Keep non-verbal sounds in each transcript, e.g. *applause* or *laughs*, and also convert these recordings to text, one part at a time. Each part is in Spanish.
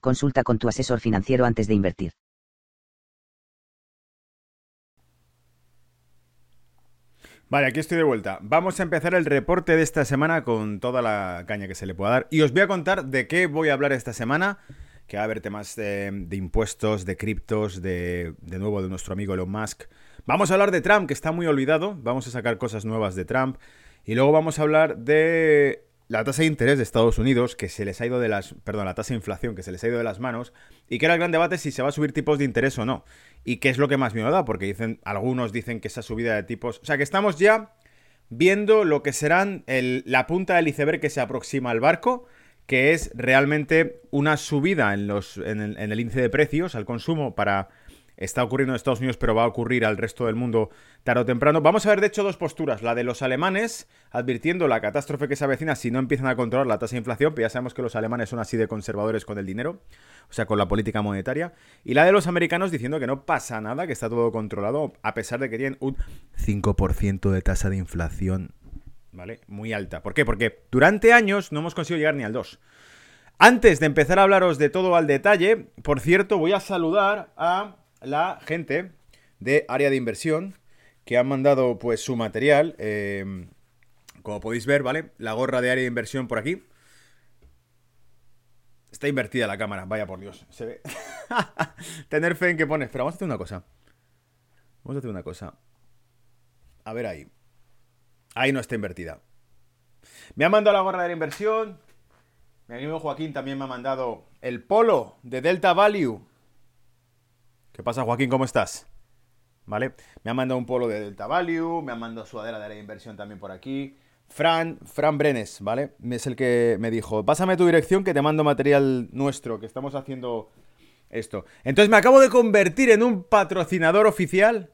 consulta con tu asesor financiero antes de invertir. Vale, aquí estoy de vuelta. Vamos a empezar el reporte de esta semana con toda la caña que se le pueda dar. Y os voy a contar de qué voy a hablar esta semana, que va a haber temas de, impuestos, de criptos, de, de nuevo de nuestro amigo Elon Musk. Vamos a hablar de Trump, que está muy olvidado. Vamos a sacar cosas nuevas de Trump. Y luego vamos a hablar de la tasa de interés de Estados Unidos, que se les ha ido de las. Perdón, la tasa de inflación, que se les ha ido de las manos, y que era el gran debate si se va a subir tipos de interés o no. Y qué es lo que más miedo da, porque dicen, algunos dicen que esa subida de tipos. O sea que estamos ya viendo lo que serán la punta del iceberg que se aproxima al barco, que es realmente una subida en, los, en el índice de precios al consumo para está ocurriendo en Estados Unidos, pero va a ocurrir al resto del mundo tarde o temprano. Vamos a ver, de hecho, dos posturas. La de los alemanes, advirtiendo la catástrofe que se avecina si no empiezan a controlar la tasa de inflación, pero ya sabemos que los alemanes son así de conservadores con el dinero, o sea, con la política monetaria. Y la de los americanos diciendo que no pasa nada, que está todo controlado, a pesar de que tienen un 5% de tasa de inflación, ¿vale? Muy alta. ¿Por qué? Porque durante años no hemos conseguido llegar ni al 2. Antes de empezar a hablaros de todo al detalle, por cierto, voy a saludar a la gente de área de inversión que han mandado pues su material. Eh, como podéis ver, ¿vale? La gorra de área de inversión por aquí. Está invertida la cámara, vaya por Dios, se ve. *laughs* Tener fe en que pones. Pero vamos a hacer una cosa. Vamos a hacer una cosa. A ver ahí. Ahí no está invertida. Me ha mandado la gorra de de inversión. Mi amigo Joaquín también me ha mandado el polo de Delta Value ¿Qué pasa, Joaquín? ¿Cómo estás? ¿Vale? Me ha mandado un polo de Delta Value, me ha mandado sudadera de área de inversión también por aquí. Fran, Fran Brenes, ¿vale? Es el que me dijo, pásame tu dirección que te mando material nuestro, que estamos haciendo esto. Entonces me acabo de convertir en un patrocinador oficial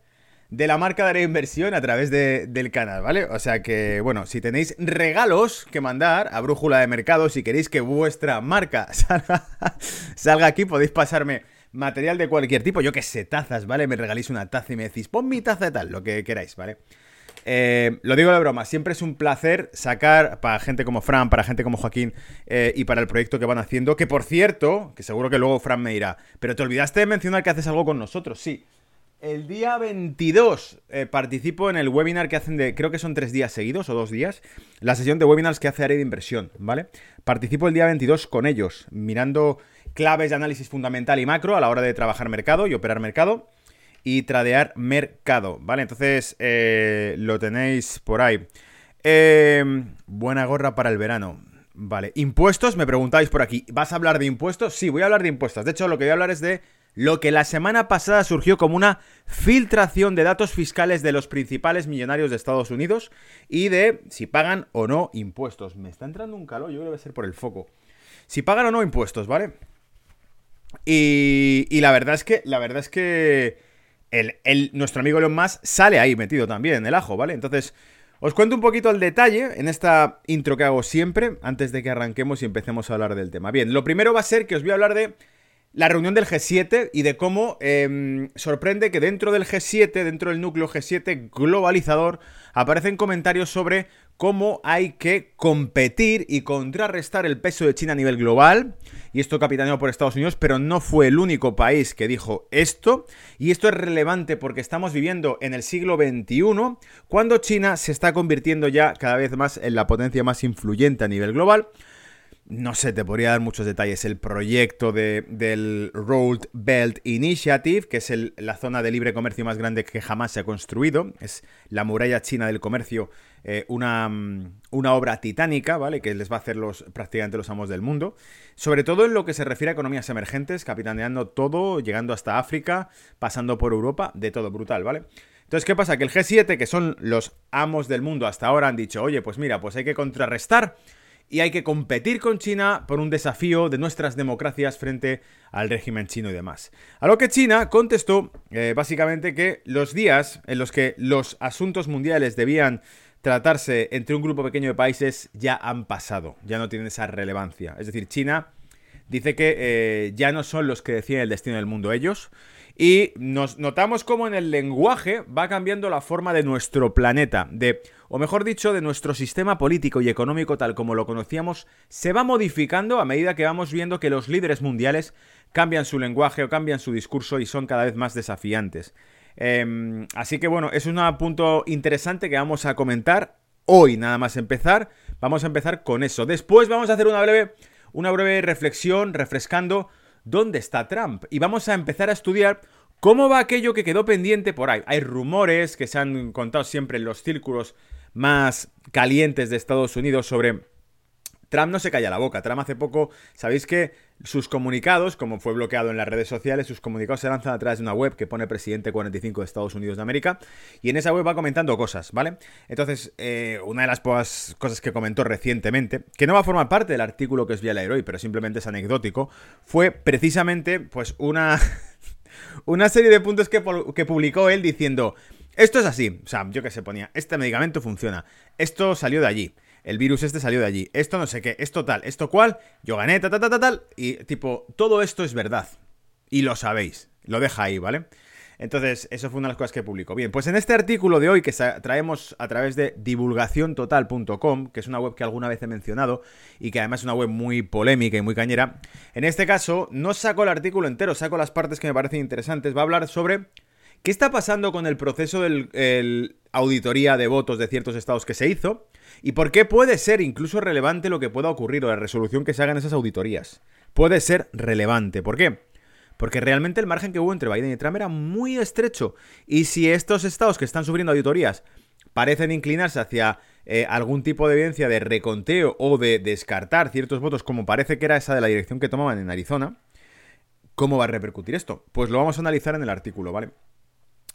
de la marca de área de inversión a través del canal, ¿vale? O sea que, bueno, si tenéis regalos que mandar a Brújula de Mercado, si queréis que vuestra marca *laughs* salga, salga aquí, podéis pasarme material de cualquier tipo, yo que sé, tazas, ¿vale? Me regaléis una taza y me decís, pon mi taza de tal, lo que queráis, ¿vale? Eh, lo digo de broma, siempre es un placer sacar para gente como Fran, para gente como Joaquín eh, y para el proyecto que van haciendo. Que por cierto, que seguro que luego Fran me dirá, pero te olvidaste de mencionar que haces algo con nosotros. Sí, el día 22 eh, participo en el webinar que hacen de, creo que son tres días seguidos o dos días, la sesión de webinars que hace Área de Inversión, ¿vale? Participo el día 22 con ellos, mirando claves de análisis fundamental y macro a la hora de trabajar mercado y operar mercado y tradear mercado, ¿vale? Entonces eh, lo tenéis por ahí. Em, buena gorra para el verano. Vale, impuestos, me preguntáis por aquí. ¿Vas a hablar de impuestos? Sí, voy a hablar de impuestos. De hecho, lo que voy a hablar es de lo que la semana pasada surgió como una filtración de datos fiscales de los principales millonarios de Estados Unidos y de si pagan o no impuestos. Me está entrando un calor, yo creo que debe ser por el foco. Si pagan o no impuestos, ¿vale? Y, la verdad es que, la verdad es que el, nuestro amigo Elon Musk sale ahí metido también en el ajo, ¿vale? Entonces, os cuento un poquito el detalle en esta intro que hago siempre, antes de que arranquemos y empecemos a hablar del tema. Bien, lo primero va a ser que os voy a hablar de la reunión del G7 y de cómo em, sorprende que dentro del G7, dentro del núcleo G7 globalizador, aparecen comentarios sobre cómo hay que competir y contrarrestar el peso de China a nivel global. Y esto capitaneado por Estados Unidos, pero no fue el único país que dijo esto. Y esto es relevante porque estamos viviendo en el siglo XXI, cuando China se está convirtiendo ya cada vez más en la potencia más influyente a nivel global no sé, te podría dar muchos detalles. El proyecto de, del Road Belt Initiative, que es la zona de libre comercio más grande que jamás se ha construido. Es la muralla china del comercio, eh, una, mm, una, obra titánica, ¿vale? Que les va a hacer los, prácticamente los amos del mundo. Sobre todo en lo que se refiere a economías emergentes, capitaneando todo, llegando hasta África, pasando por Europa, de todo brutal, ¿vale? Entonces, ¿qué pasa? Que el G7, que son los amos del mundo hasta ahora, han dicho, oye, pues mira, pues hay que contrarrestar y hay que competir con China por un desafío de nuestras democracias frente al régimen chino y demás. A lo que China contestó eh, básicamente que los días en los que los asuntos mundiales debían tratarse entre un grupo pequeño de países ya han pasado, ya no tienen esa relevancia. Es decir, China dice que eh, ya no son los que deciden el destino del mundo ellos, y nos notamos cómo en el lenguaje va cambiando la forma de nuestro planeta, de, o mejor dicho, de nuestro sistema político y económico tal como lo conocíamos, se va modificando a medida que vamos viendo que los líderes mundiales cambian su lenguaje o cambian su discurso y son cada vez más desafiantes. Em, así que bueno, es un punto interesante que vamos a comentar hoy, nada más empezar. Vamos a empezar con eso. Después vamos a hacer una breve, una breve reflexión, refrescando ¿dónde está Trump? Y vamos a empezar a estudiar cómo va aquello que quedó pendiente por ahí. Hay rumores que se han contado siempre en los círculos más calientes de Estados Unidos sobre Trump no se calla la boca. Trump hace poco, sabéis que sus comunicados, como fue bloqueado en las redes sociales, sus comunicados se lanzan a través de una web que pone presidente 45 de Estados Unidos de América. Y en esa web va comentando cosas, ¿vale? Entonces, eh, una de las cosas que comentó recientemente, que no va a formar parte del artículo que os voy a leer pero simplemente es anecdótico, fue precisamente, pues, una, *laughs* una serie de puntos que, que publicó él diciendo. Esto es así, o sea, yo que se ponía, este medicamento funciona, esto salió de allí, el virus este salió de allí, esto no sé qué, esto tal, esto cual, yo gané, tal, tal, tal, tal, y tipo, todo esto es verdad. Y lo sabéis, lo deja ahí, ¿vale? Entonces, eso fue una de las cosas que publicó. Bien, pues en este artículo de hoy que traemos a través de divulgaciontotal.com, que es una web que alguna vez he mencionado y que además es una web muy polémica y muy cañera, en este caso no saco el artículo entero, saco las partes que me parecen interesantes. Va a hablar sobre qué está pasando con el proceso de auditoría de votos de ciertos estados que se hizo ¿Y por qué puede ser incluso relevante lo que pueda ocurrir o la resolución que se haga en esas auditorías? Puede ser relevante. ¿Por qué? Porque realmente el margen que hubo entre Biden y Trump era muy estrecho. Y si estos estados que están sufriendo auditorías parecen inclinarse hacia eh, algún tipo de evidencia de reconteo o de descartar ciertos votos, como parece que era esa de la dirección que tomaban en Arizona, ¿cómo va a repercutir esto? Pues lo vamos a analizar en el artículo, ¿vale?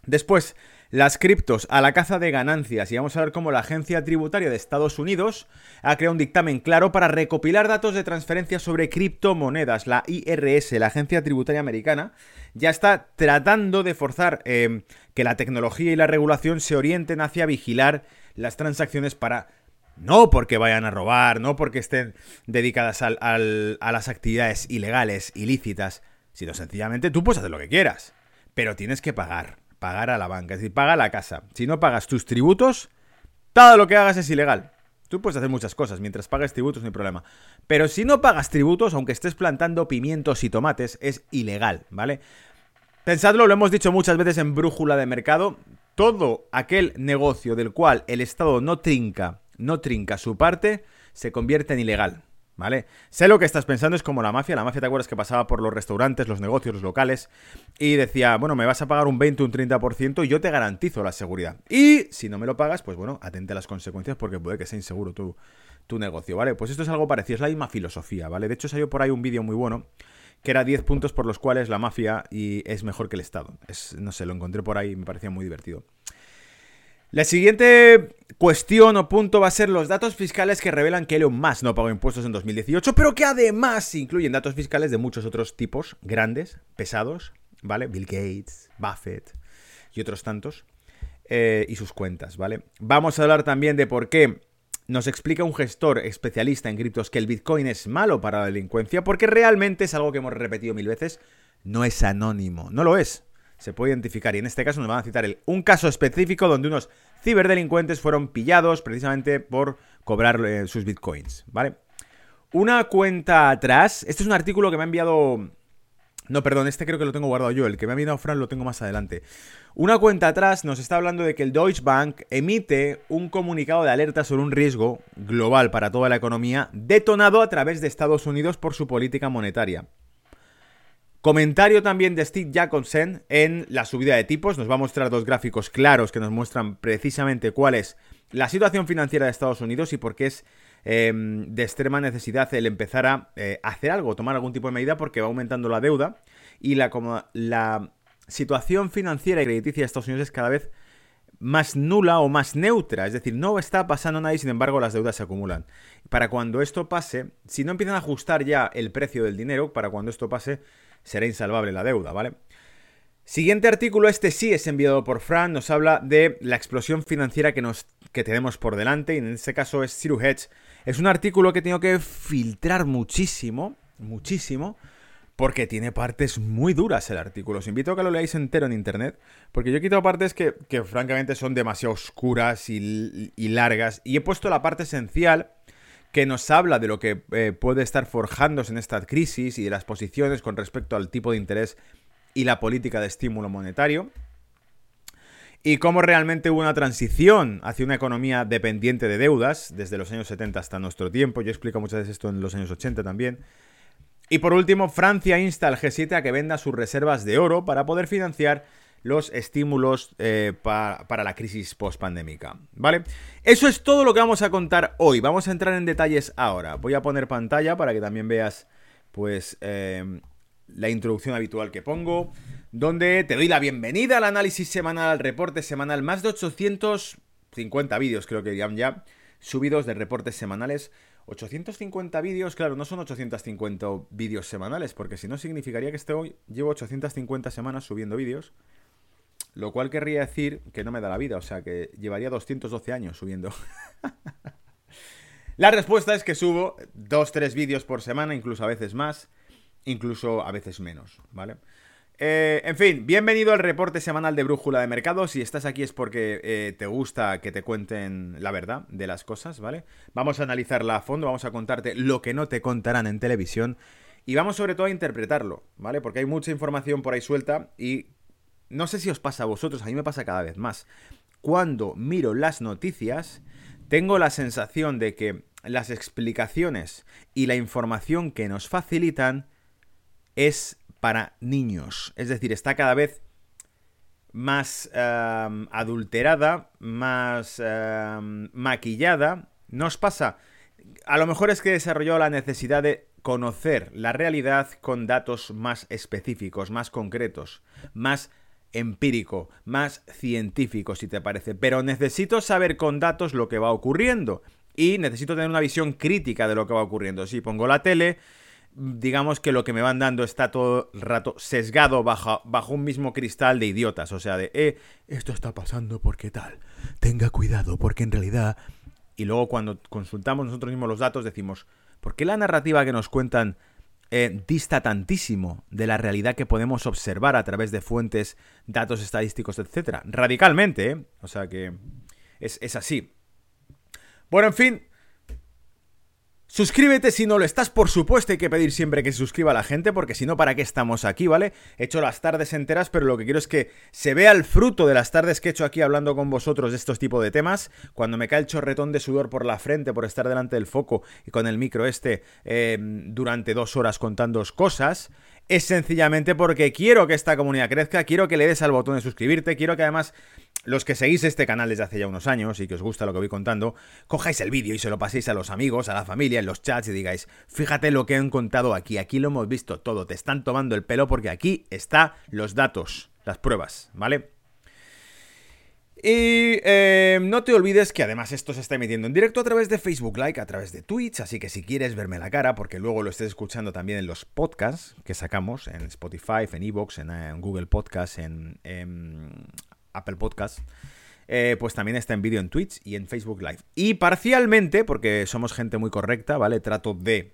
Después, las criptos a la caza de ganancias y vamos a ver cómo la Agencia Tributaria de Estados Unidos ha creado un dictamen claro para recopilar datos de transferencias sobre criptomonedas. La IRS, la Agencia Tributaria Americana, ya está tratando de forzar eh, que la tecnología y la regulación se orienten hacia vigilar las transacciones para no porque vayan a robar, no porque estén dedicadas a las actividades ilegales, ilícitas, sino sencillamente tú puedes hacer lo que quieras, pero tienes que pagar pagar a la banca, es decir, paga la casa. Si no pagas tus tributos, todo lo que hagas es ilegal. Tú puedes hacer muchas cosas, mientras pagues tributos no hay problema. Pero si no pagas tributos, aunque estés plantando pimientos y tomates, es ilegal, ¿vale? Pensadlo, lo hemos dicho muchas veces en Brújula de Mercado, todo aquel negocio del cual el Estado no trinca, no trinca su parte, se convierte en ilegal. ¿Vale? Sé lo que estás pensando, es como la mafia. La mafia, ¿te acuerdas que pasaba por los restaurantes, los negocios, los locales? Y decía, bueno, me vas a pagar un 20, un 30% y yo te garantizo la seguridad. Y si no me lo pagas, pues bueno, atente a las consecuencias porque puede que sea inseguro tu, tu negocio, ¿vale? Pues esto es algo parecido, es la misma filosofía, ¿vale? De hecho, salió por ahí un vídeo muy bueno que era 10 puntos por los cuales la mafia y es mejor que el Estado. Es, no sé, lo encontré por ahí y me parecía muy divertido. La siguiente cuestión o punto va a ser los datos fiscales que revelan que Elon Musk no pagó impuestos en 2018, pero que además incluyen datos fiscales de muchos otros tipos, grandes, pesados, ¿vale? Bill Gates, Buffett y otros tantos, eh, y sus cuentas, ¿vale? Vamos a hablar también de por qué nos explica un gestor especialista en criptos que el Bitcoin es malo para la delincuencia, porque realmente es algo que hemos repetido mil veces, no es anónimo, no lo es se puede identificar. Y en este caso nos van a citar un caso específico donde unos ciberdelincuentes fueron pillados precisamente por cobrar eh, sus bitcoins, ¿vale? Una cuenta atrás, este es un artículo que me ha enviado... No, perdón, este creo que lo tengo guardado yo, el que me ha enviado Fran lo tengo más adelante. Una cuenta atrás nos está hablando de que el Deutsche Bank emite un comunicado de alerta sobre un riesgo global para toda la economía detonado a través de Estados Unidos por su política monetaria. Comentario también de Steve Jacobsen en la subida de tipos. Nos va a mostrar dos gráficos claros que nos muestran precisamente cuál es la situación financiera de Estados Unidos y por qué es em, de extrema necesidad el empezar a eh, hacer algo, tomar algún tipo de medida porque va aumentando la deuda y la, la situación financiera y crediticia de Estados Unidos es cada vez más nula o más neutra, es decir, no está pasando nada y sin embargo las deudas se acumulan. Para cuando esto pase, si no empiezan a ajustar ya el precio del dinero, para cuando esto pase, será insalvable la deuda, ¿vale? Siguiente artículo, este sí es enviado por Fran, nos habla de la explosión financiera que, nos, que tenemos por delante, y en este caso es Zero Hedge. Es un artículo que tengo que filtrar muchísimo, muchísimo, porque tiene partes muy duras el artículo. Os invito a que lo leáis entero en internet, porque yo he quitado partes que, francamente son demasiado oscuras y, largas, y he puesto la parte esencial que nos habla de lo que eh, puede estar forjándose en esta crisis y de las posiciones con respecto al tipo de interés y la política de estímulo monetario. Y cómo realmente hubo una transición hacia una economía dependiente de deudas desde los años 70 hasta nuestro tiempo. Yo explico muchas veces esto en los años 80 también. Y por último, Francia insta al G7 a que venda sus reservas de oro para poder financiar los estímulos eh, para la crisis post-pandémica. ¿Vale? Eso es todo lo que vamos a contar hoy. Vamos a entrar en detalles ahora. Voy a poner pantalla para que también veas, pues, eh, la introducción habitual que pongo, donde te doy la bienvenida al análisis semanal, al reporte semanal. Más de 850 vídeos, creo que ya, subidos de reportes semanales 850 vídeos, claro, no son 850 vídeos semanales, porque si no significaría que hoy llevo 850 semanas subiendo vídeos, lo cual querría decir que no me da la vida, o sea que llevaría 212 años subiendo. *laughs* la respuesta es que subo 2-3 vídeos por semana, incluso a veces más, incluso a veces menos, ¿vale? Eh, en fin, bienvenido al reporte semanal de Brújula de Mercado. Si estás aquí es porque eh, te gusta que te cuenten la verdad de las cosas, ¿vale? Vamos a analizarla a fondo, vamos a contarte lo que no te contarán en televisión y vamos sobre todo a interpretarlo, ¿vale? Porque hay mucha información por ahí suelta y no sé si os pasa a vosotros, a mí me pasa cada vez más. Cuando miro las noticias, tengo la sensación de que las explicaciones y la información que nos facilitan es para niños. Es decir, está cada vez más em, adulterada, más em, maquillada. Nos pasa, a lo mejor es que desarrolló la necesidad de conocer la realidad con datos más específicos, más concretos, más empírico, más científico, si te parece. Pero necesito saber con datos lo que va ocurriendo. Y necesito tener una visión crítica de lo que va ocurriendo. Si pongo la tele, digamos que lo que me van dando está todo el rato sesgado bajo, bajo un mismo cristal de idiotas. O sea, de, eh, esto está pasando porque tal. Tenga cuidado porque en realidad... Y luego cuando consultamos nosotros mismos los datos decimos, ¿por qué la narrativa que nos cuentan eh, dista tantísimo de la realidad que podemos observar a través de fuentes, datos estadísticos, etcétera? Radicalmente, ¿eh? O sea que es, es así. Bueno, en fin, Suscríbete si no lo estás, por supuesto hay que pedir siempre que se suscriba a la gente, porque si no, ¿para qué estamos aquí, vale? He hecho las tardes enteras, pero lo que quiero es que se vea el fruto de las tardes que he hecho aquí hablando con vosotros de estos tipos de temas, cuando me cae el chorretón de sudor por la frente por estar delante del foco y con el micro este em, durante dos horas contándoos cosas, es sencillamente porque quiero que esta comunidad crezca, quiero que le des al botón de suscribirte, quiero que además los que seguís este canal desde hace ya unos años y que os gusta lo que voy contando, cojáis el vídeo y se lo paséis a los amigos, a la familia, en los chats y digáis, fíjate lo que han contado aquí, aquí lo hemos visto todo, te están tomando el pelo porque aquí están los datos, las pruebas, ¿vale? Y eh, no te olvides que además esto se está emitiendo en directo a través de Facebook Live, a través de Twitch, así que si quieres verme la cara, porque luego lo estés escuchando también en los podcasts que sacamos, en Spotify, en Evox, en, en, Google Podcasts, en, Apple Podcasts, eh, pues también está en vídeo en Twitch y en Facebook Live. Y parcialmente, porque somos gente muy correcta, ¿vale? Trato de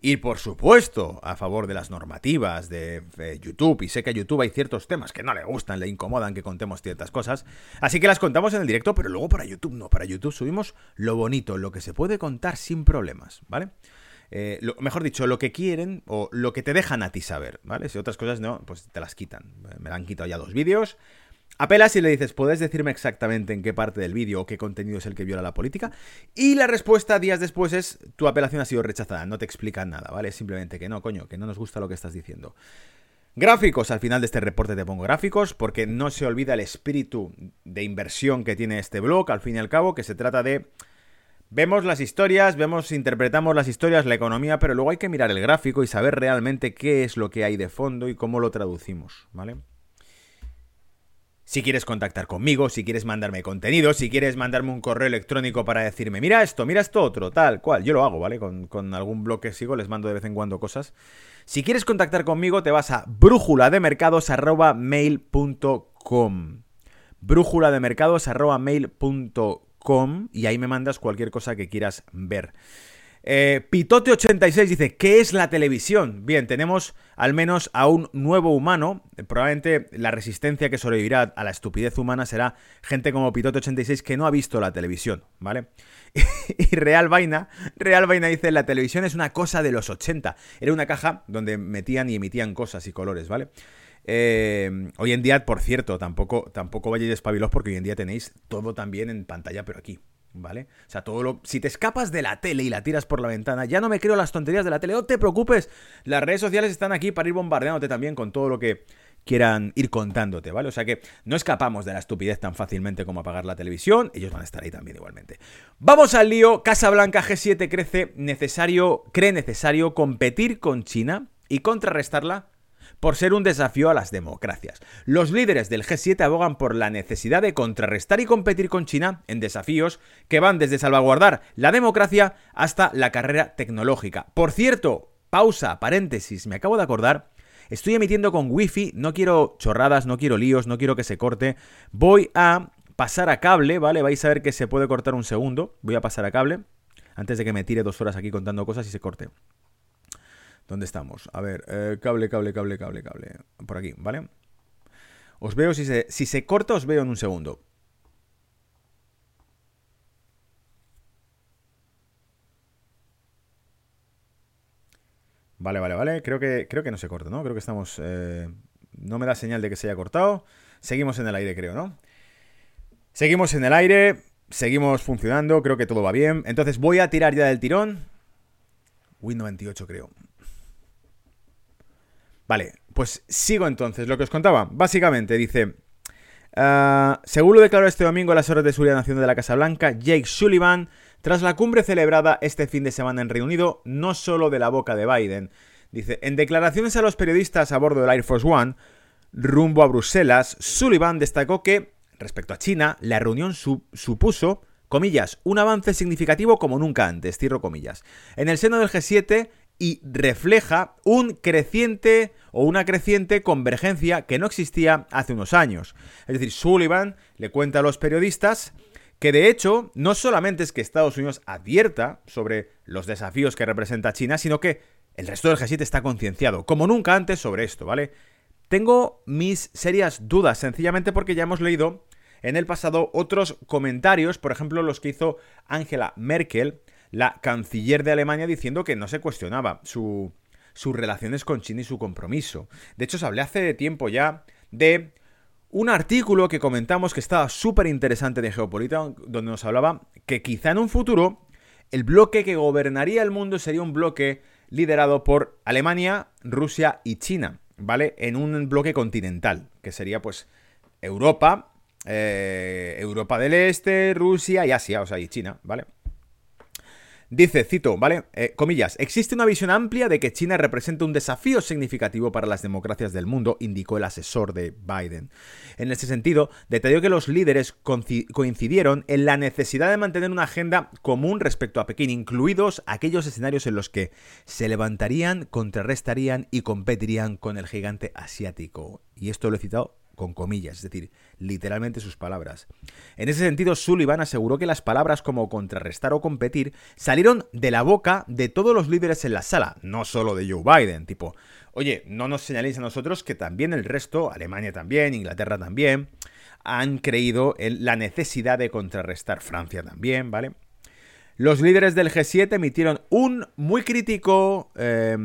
ir, por supuesto, a favor de las normativas de, YouTube. Y sé que a YouTube hay ciertos temas que no le gustan, le incomodan que contemos ciertas cosas. Así que las contamos en el directo, pero luego para YouTube no. Para YouTube subimos lo bonito, lo que se puede contar sin problemas, ¿vale? Eh, mejor dicho, lo que quieren o lo que te dejan a ti saber, ¿vale? Si otras cosas no, pues te las quitan. Me han quitado ya dos vídeos. Apelas y le dices, ¿puedes decirme exactamente en qué parte del vídeo o qué contenido es el que viola la política? Y la respuesta días después es, tu apelación ha sido rechazada, no te explican nada, ¿vale? Simplemente que no, coño, que no nos gusta lo que estás diciendo. Gráficos, al final de este reporte te pongo gráficos, porque no se olvida el espíritu de inversión que tiene este blog, al fin y al cabo, que se trata de... Vemos las historias, vemos, interpretamos las historias, la economía, pero luego hay que mirar el gráfico y saber realmente qué es lo que hay de fondo y cómo lo traducimos, ¿vale? Si quieres contactar conmigo, si quieres mandarme contenido, si quieres mandarme un correo electrónico para decirme, mira esto, mira esto otro, tal cual. Yo lo hago, ¿vale? Con, algún blog que sigo, les mando de vez en cuando cosas. Si quieres contactar conmigo, te vas a brújulademercados.mail.com brújulademercados.mail.com y ahí me mandas cualquier cosa que quieras ver. Eh, Pitote86 dice, ¿qué es la televisión? Bien, tenemos al menos a un nuevo humano. Probablemente la resistencia que sobrevivirá a la estupidez humana será gente como Pitote86 que no ha visto la televisión, ¿vale? *laughs* y Real Vaina, Real Vaina dice, la televisión es una cosa de los 80. Era una caja donde metían y emitían cosas y colores, ¿vale? Eh, hoy en día, por cierto, tampoco, tampoco vayáis despabilados porque hoy en día tenéis todo también en pantalla, pero aquí, ¿vale? O sea, todo lo... Si te escapas de la tele y la tiras por la ventana, ya no me creo las tonterías de la tele, no te preocupes, las redes sociales están aquí para ir bombardeándote también con todo lo que quieran ir contándote, ¿vale? O sea que no escapamos de la estupidez tan fácilmente como apagar la televisión, ellos van a estar ahí también igualmente. Vamos al lío, Casa Blanca G7 crece necesario, cree necesario competir con China y contrarrestarla por ser un desafío a las democracias. Los líderes del G7 abogan por la necesidad de contrarrestar y competir con China en desafíos que van desde salvaguardar la democracia hasta la carrera tecnológica. Por cierto, pausa, paréntesis, me acabo de acordar Estoy emitiendo con wifi, no quiero chorradas, no quiero líos, no quiero que se corte. Voy a pasar a cable, ¿vale? Vais a ver que se puede cortar un segundo. Voy a pasar a cable. Antes de que me tire dos horas aquí contando cosas y se corte. ¿Dónde estamos? A ver, eh, cable, cable, cable, cable, cable. Por aquí, ¿vale? Os veo, si se, si se corta, os veo en un segundo. Vale, vale, vale. Creo que, creo que no se corta, ¿no? Creo que estamos... Eh, no me da señal de que se haya cortado. Seguimos en el aire, creo, ¿no? Seguimos en el aire. Seguimos funcionando. Creo que todo va bien. Entonces voy a tirar ya del tirón. Win 98, creo. Vale, pues sigo entonces. Lo que os contaba, básicamente dice... Uh, según lo declaró este domingo las horas de seguridad nacional de la Casa Blanca, Jake Sullivan, tras la cumbre celebrada este fin de semana en Reino Unido, no solo de la boca de Biden. Dice, en declaraciones a los periodistas a bordo del Air Force One, rumbo a Bruselas, Sullivan destacó que, respecto a China, la reunión supuso, comillas, un avance significativo como nunca antes, cierro comillas. En el seno del G7 y refleja un creciente o una creciente convergencia que no existía hace unos años. Es decir, Sullivan le cuenta a los periodistas que de hecho no solamente es que Estados Unidos advierta sobre los desafíos que representa China, sino que el resto del G7 está concienciado, como nunca antes, sobre esto, ¿vale? Tengo mis serias dudas, sencillamente porque ya hemos leído en el pasado otros comentarios, por ejemplo los que hizo Angela Merkel, la canciller de Alemania diciendo que no se cuestionaba su, sus relaciones con China y su compromiso. De hecho, se hablé hace tiempo ya de un artículo que comentamos que estaba súper interesante de Geopolítica, donde nos hablaba que quizá en un futuro el bloque que gobernaría el mundo sería un bloque liderado por Alemania, Rusia y China, ¿vale? En un bloque continental, que sería pues Europa, eh, Europa del Este, Rusia y Asia, o sea, y China, ¿vale? Dice, cito, ¿vale? Eh, comillas, existe una visión amplia de que China representa un desafío significativo para las democracias del mundo, indicó el asesor de Biden. En ese sentido, detalló que los líderes coincidieron en la necesidad de mantener una agenda común respecto a Pekín, incluidos aquellos escenarios en los que se levantarían, contrarrestarían y competirían con el gigante asiático. Y esto lo he citado con comillas, es decir, literalmente sus palabras. En ese sentido, Sullivan aseguró que las palabras como contrarrestar o competir salieron de la boca de todos los líderes en la sala, no solo de Joe Biden, tipo, oye, no nos señaléis a nosotros que también el resto, Alemania también, Inglaterra también, han creído en la necesidad de contrarrestar Francia también, ¿vale? Los líderes del G7 emitieron un muy crítico eh,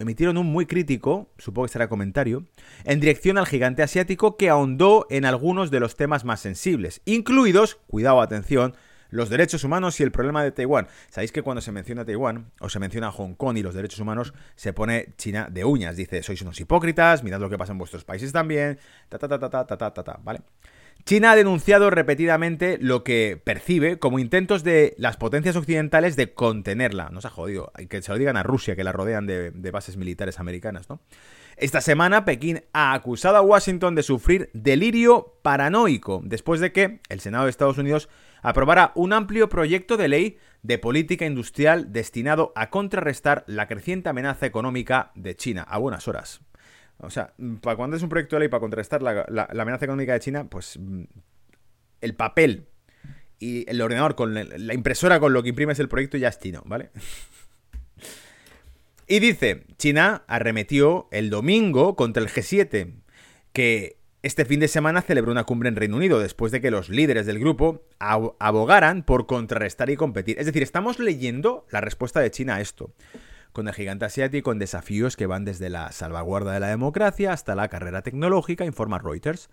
emitieron un muy crítico, supongo que será comentario, en dirección al gigante asiático que ahondó en algunos de los temas más sensibles, incluidos, cuidado, atención, los derechos humanos y el problema de Taiwán. Sabéis que cuando se menciona Taiwán o se menciona Hong Kong y los derechos humanos, se pone China de uñas. Dice, sois unos hipócritas, mirad lo que pasa en vuestros países también, ta ta ta ta ta ta ta ta, ¿vale? China ha denunciado repetidamente lo que percibe como intentos de las potencias occidentales de contenerla. No se ha jodido, que se lo digan a Rusia, que la rodean de, de bases militares americanas, ¿no? Esta semana Pekín ha acusado a Washington de sufrir delirio paranoico después de que el Senado de Estados Unidos aprobara un amplio proyecto de ley de política industrial destinado a contrarrestar la creciente amenaza económica de China a buenas horas. O sea, para cuando es un proyecto de ley para contrarrestar la, amenaza económica de China, pues mm, el papel y el ordenador con la impresora con lo que imprimes el proyecto ya es chino, ¿vale? *laughs* Y dice, China arremetió el domingo contra el G7, que este fin de semana celebró una cumbre en Reino Unido después de que los líderes del grupo abogaran por contrarrestar y competir. Es decir, estamos leyendo la respuesta de China a esto, con el gigante asiático en desafíos que van desde la salvaguarda de la democracia hasta la carrera tecnológica, informa Reuters.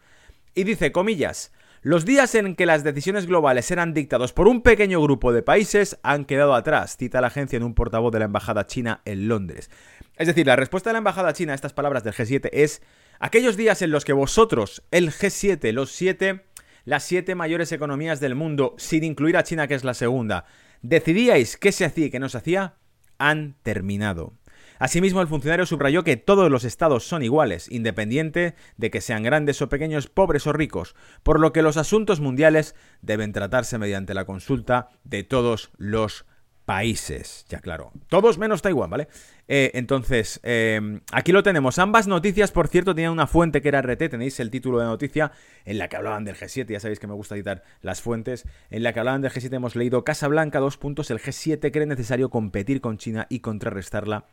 Y dice, comillas, los días en que las decisiones globales eran dictados por un pequeño grupo de países han quedado atrás, cita la agencia en un portavoz de la Embajada China en Londres. Es decir, la respuesta de la Embajada China a estas palabras del G7 es aquellos días en los que vosotros, el G7, los siete, las siete mayores economías del mundo, sin incluir a China que es la segunda, decidíais qué se hacía y qué no se hacía, han terminado. Asimismo, el funcionario subrayó que todos los estados son iguales, independiente de que sean grandes o pequeños, pobres o ricos, por lo que los asuntos mundiales deben tratarse mediante la consulta de todos los países. Ya claro, todos menos Taiwán, ¿vale? Eh, entonces, eh, aquí lo tenemos. Ambas noticias, por cierto, tenían una fuente que era RT, tenéis el título de noticia en la que hablaban del G7, ya sabéis que me gusta citar las fuentes, en la que hablaban del G7 hemos leído Casa Blanca, dos puntos, el G7 cree necesario competir con China y contrarrestarla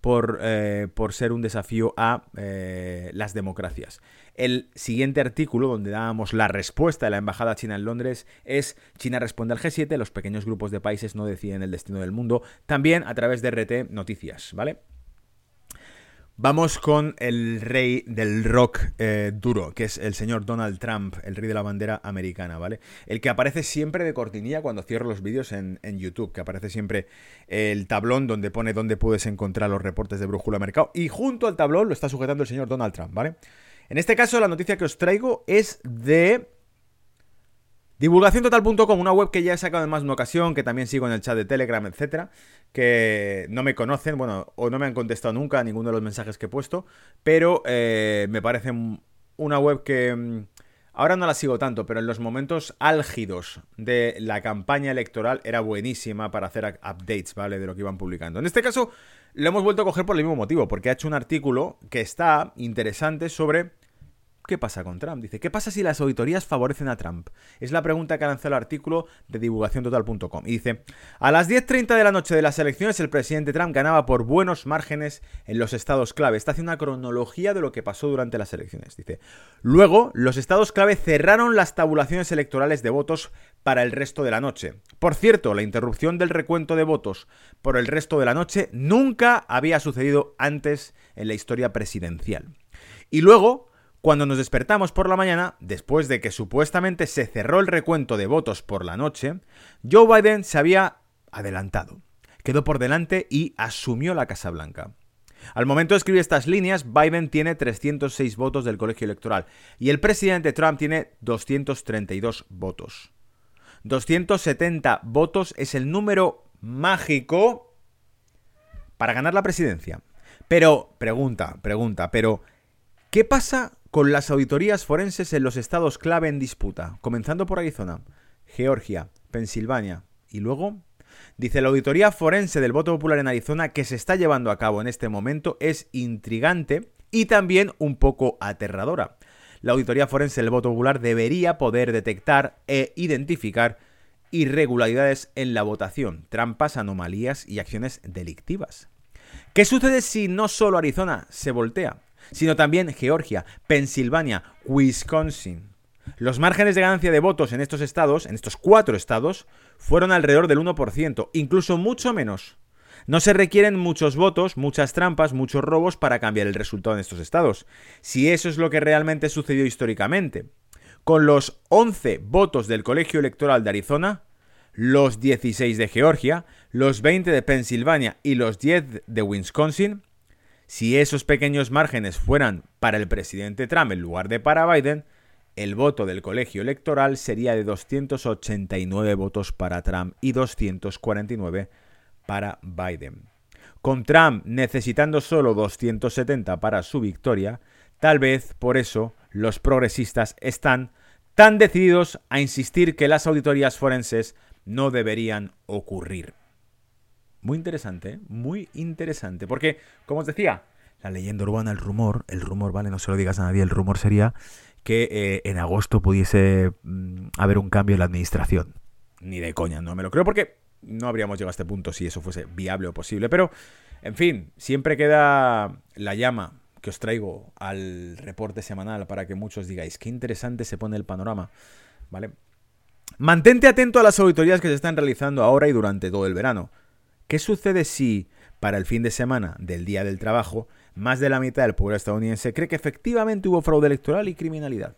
por, eh, por ser un desafío a eh, las democracias. El siguiente artículo, donde dábamos la respuesta de la Embajada China en Londres, es China responde al G7, los pequeños grupos de países no deciden el destino del mundo, también a través de RT Noticias, ¿vale? Vamos con el rey del rock eh, duro, que es el señor Donald Trump, el rey de la bandera americana, ¿vale? El que aparece siempre de cortinilla cuando cierro los vídeos en, YouTube, que aparece siempre el tablón donde pone dónde puedes encontrar los reportes de Brújula Mercado. Y junto al tablón lo está sujetando el señor Donald Trump, ¿vale? En este caso, la noticia que os traigo es de Divulgaciontotal.com, una web que ya he sacado en más de una ocasión, que también sigo en el chat de Telegram, etcétera, que no me conocen, bueno, o no me han contestado nunca a ninguno de los mensajes que he puesto, pero eh, me parece una web que mm, ahora no la sigo tanto, pero en los momentos álgidos de la campaña electoral era buenísima para hacer updates, ¿vale? De lo que iban publicando. En este caso, lo hemos vuelto a coger por el mismo motivo, porque ha hecho un artículo que está interesante sobre ¿Qué pasa con Trump? Dice, ¿qué pasa si las auditorías favorecen a Trump? Es la pregunta que lanzado el artículo de divulgaciontotal.com. Y dice, a las 10.30 de la noche de las elecciones el presidente Trump ganaba por buenos márgenes en los estados clave. Está haciendo una cronología de lo que pasó durante las elecciones. Dice, luego los estados clave cerraron las tabulaciones electorales de votos para el resto de la noche. Por cierto, la interrupción del recuento de votos por el resto de la noche nunca había sucedido antes en la historia presidencial. Y luego, cuando nos despertamos por la mañana, después de que supuestamente se cerró el recuento de votos por la noche, Joe Biden se había adelantado. Quedó por delante y asumió la Casa Blanca. Al momento de escribir estas líneas, Biden tiene 306 votos del colegio electoral y el presidente Trump tiene 232 votos. 270 votos es el número mágico para ganar la presidencia. Pero, pregunta, pregunta, pero, ¿qué pasa con las auditorías forenses en los estados clave en disputa, comenzando por Arizona, Georgia, Pensilvania y luego... Dice, la auditoría forense del voto popular en Arizona que se está llevando a cabo en este momento es intrigante y también un poco aterradora. La auditoría forense del voto popular debería poder detectar e identificar irregularidades en la votación, trampas, anomalías y acciones delictivas. ¿Qué sucede si no solo Arizona se voltea? Sino también Georgia, Pensilvania, Wisconsin. Los márgenes de ganancia de votos en estos estados, en estos cuatro estados, fueron alrededor del 1%, incluso mucho menos. No se requieren muchos votos, muchas trampas, muchos robos para cambiar el resultado en estos estados, si eso es lo que realmente sucedió históricamente. Con los 11 votos del Colegio Electoral de Arizona, los 16 de Georgia, los 20 de Pensilvania y los 10 de Wisconsin, si esos pequeños márgenes fueran para el presidente Trump en lugar de para Biden, el voto del colegio electoral sería de 289 votos para Trump y 249 para Biden. Con Trump necesitando solo 270 para su victoria, tal vez por eso los progresistas están tan decididos a insistir que las auditorías forenses no deberían ocurrir. Muy interesante, muy interesante, porque, como os decía, la leyenda urbana, el rumor, el rumor, vale, no se lo digas a nadie, el rumor sería que eh, en agosto pudiese mm, haber un cambio en la administración. Ni de coña, no me lo creo porque no habríamos llegado a este punto si eso fuese viable o posible. Pero, en fin, siempre queda la llama que os traigo al reporte semanal para que muchos digáis qué interesante se pone el panorama. ¿Vale? Mantente atento a las auditorías que se están realizando ahora y durante todo el verano. ¿Qué sucede si, para el fin de semana del Día del Trabajo, más de la mitad del pueblo estadounidense cree que efectivamente hubo fraude electoral y criminalidad.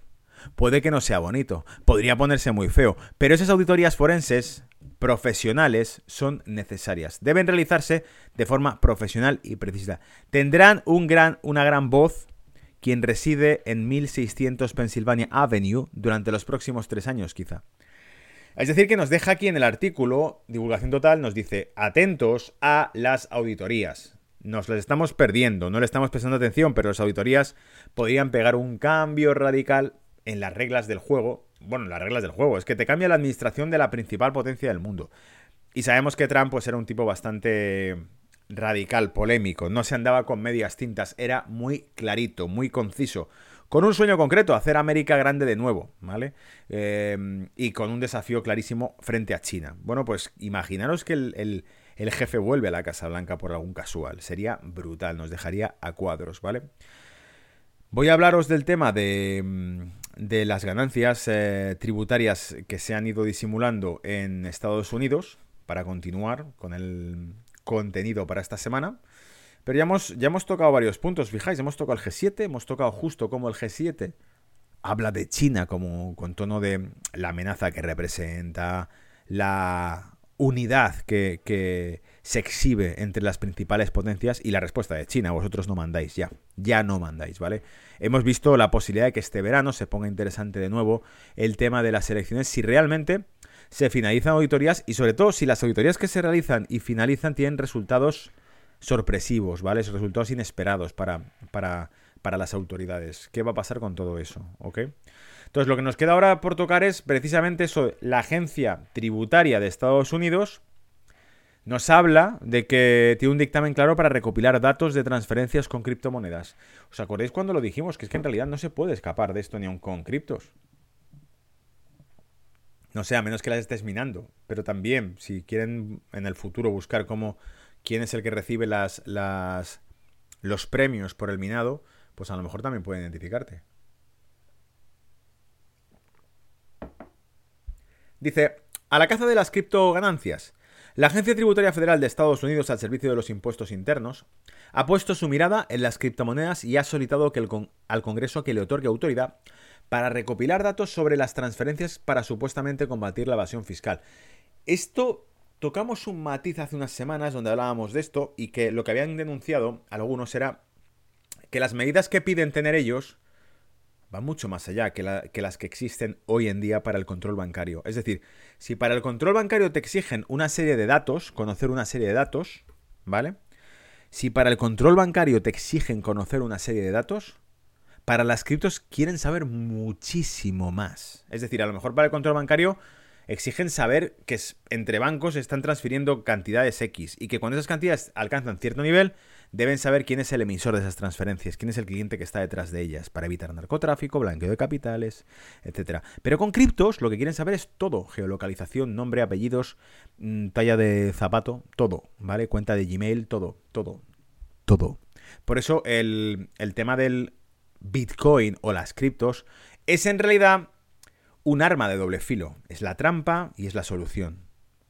Puede que no sea bonito, podría ponerse muy feo, pero esas auditorías forenses profesionales son necesarias. Deben realizarse de forma profesional y precisa. Tendrán un gran, una gran voz quien reside en 1600 Pennsylvania Avenue durante los próximos tres años quizá. Es decir, que nos deja aquí en el artículo, divulgación total, nos dice, atentos a las auditorías nos las estamos perdiendo, no le estamos prestando atención, pero las auditorías podrían pegar un cambio radical en las reglas del juego. Bueno, las reglas del juego, es que te cambia la administración de la principal potencia del mundo. Y sabemos que Trump pues, era un tipo bastante radical, polémico, no se andaba con medias tintas, era muy clarito, muy conciso, con un sueño concreto, hacer América grande de nuevo, ¿vale? Eh, y con un desafío clarísimo frente a China. Bueno, pues imaginaros que el el jefe vuelve a la Casa Blanca por algún casual. Sería brutal, nos dejaría a cuadros, ¿vale? Voy a hablaros del tema de, mm, de las ganancias eh, tributarias que se han ido disimulando en Estados Unidos para continuar con el contenido para esta semana. Pero ya hemos, ya hemos tocado varios puntos, fijáis, hemos tocado el G7, hemos tocado justo como el G7 habla de China como con tono de la amenaza que representa, la unidad que, se exhibe entre las principales potencias y la respuesta de China. Vosotros no mandáis ya, ya no mandáis, ¿vale? Hemos visto la posibilidad de que este verano se ponga interesante de nuevo el tema de las elecciones si realmente se finalizan auditorías y sobre todo si las auditorías que se realizan y finalizan tienen resultados sorpresivos, ¿vale? Resultados inesperados para, para, para las autoridades. ¿Qué va a pasar con todo eso? ¿Ok? Entonces, lo que nos queda ahora por tocar es precisamente eso. La agencia tributaria de Estados Unidos nos habla de que tiene un dictamen claro para recopilar datos de transferencias con criptomonedas. ¿Os acordáis cuando lo dijimos? Que es que en realidad no se puede escapar de esto ni aun con criptos. No sé, a menos que las estés minando. Pero también, si quieren en el futuro buscar cómo quién es el que recibe las, las, los premios por el minado, pues a lo mejor también pueden identificarte. Dice, a la caza de las criptoganancias. La Agencia Tributaria Federal de Estados Unidos al servicio de los impuestos internos ha puesto su mirada en las criptomonedas y ha solicitado que el al Congreso que le otorgue autoridad para recopilar datos sobre las transferencias para supuestamente combatir la evasión fiscal. Esto tocamos un matiz hace unas semanas donde hablábamos de esto y que lo que habían denunciado algunos era que las medidas que piden tener ellos va mucho más allá que, las que existen hoy en día para el control bancario. Es decir, si para el control bancario te exigen una serie de datos, conocer una serie de datos, ¿vale? Si para el control bancario te exigen conocer una serie de datos, para las criptos quieren saber muchísimo más. Es decir, a lo mejor para el control bancario exigen saber que entre bancos están transfiriendo cantidades X y que cuando esas cantidades alcanzan cierto nivel, deben saber quién es el emisor de esas transferencias, quién es el cliente que está detrás de ellas, para evitar narcotráfico, blanqueo de capitales, etc. Pero con criptos lo que quieren saber es todo, geolocalización, nombre, apellidos, mm, talla de zapato, todo, ¿vale? Cuenta de Gmail, todo, todo, todo. Por eso el, el tema del Bitcoin o las criptos es en realidad un arma de doble filo. Es la trampa y es la solución.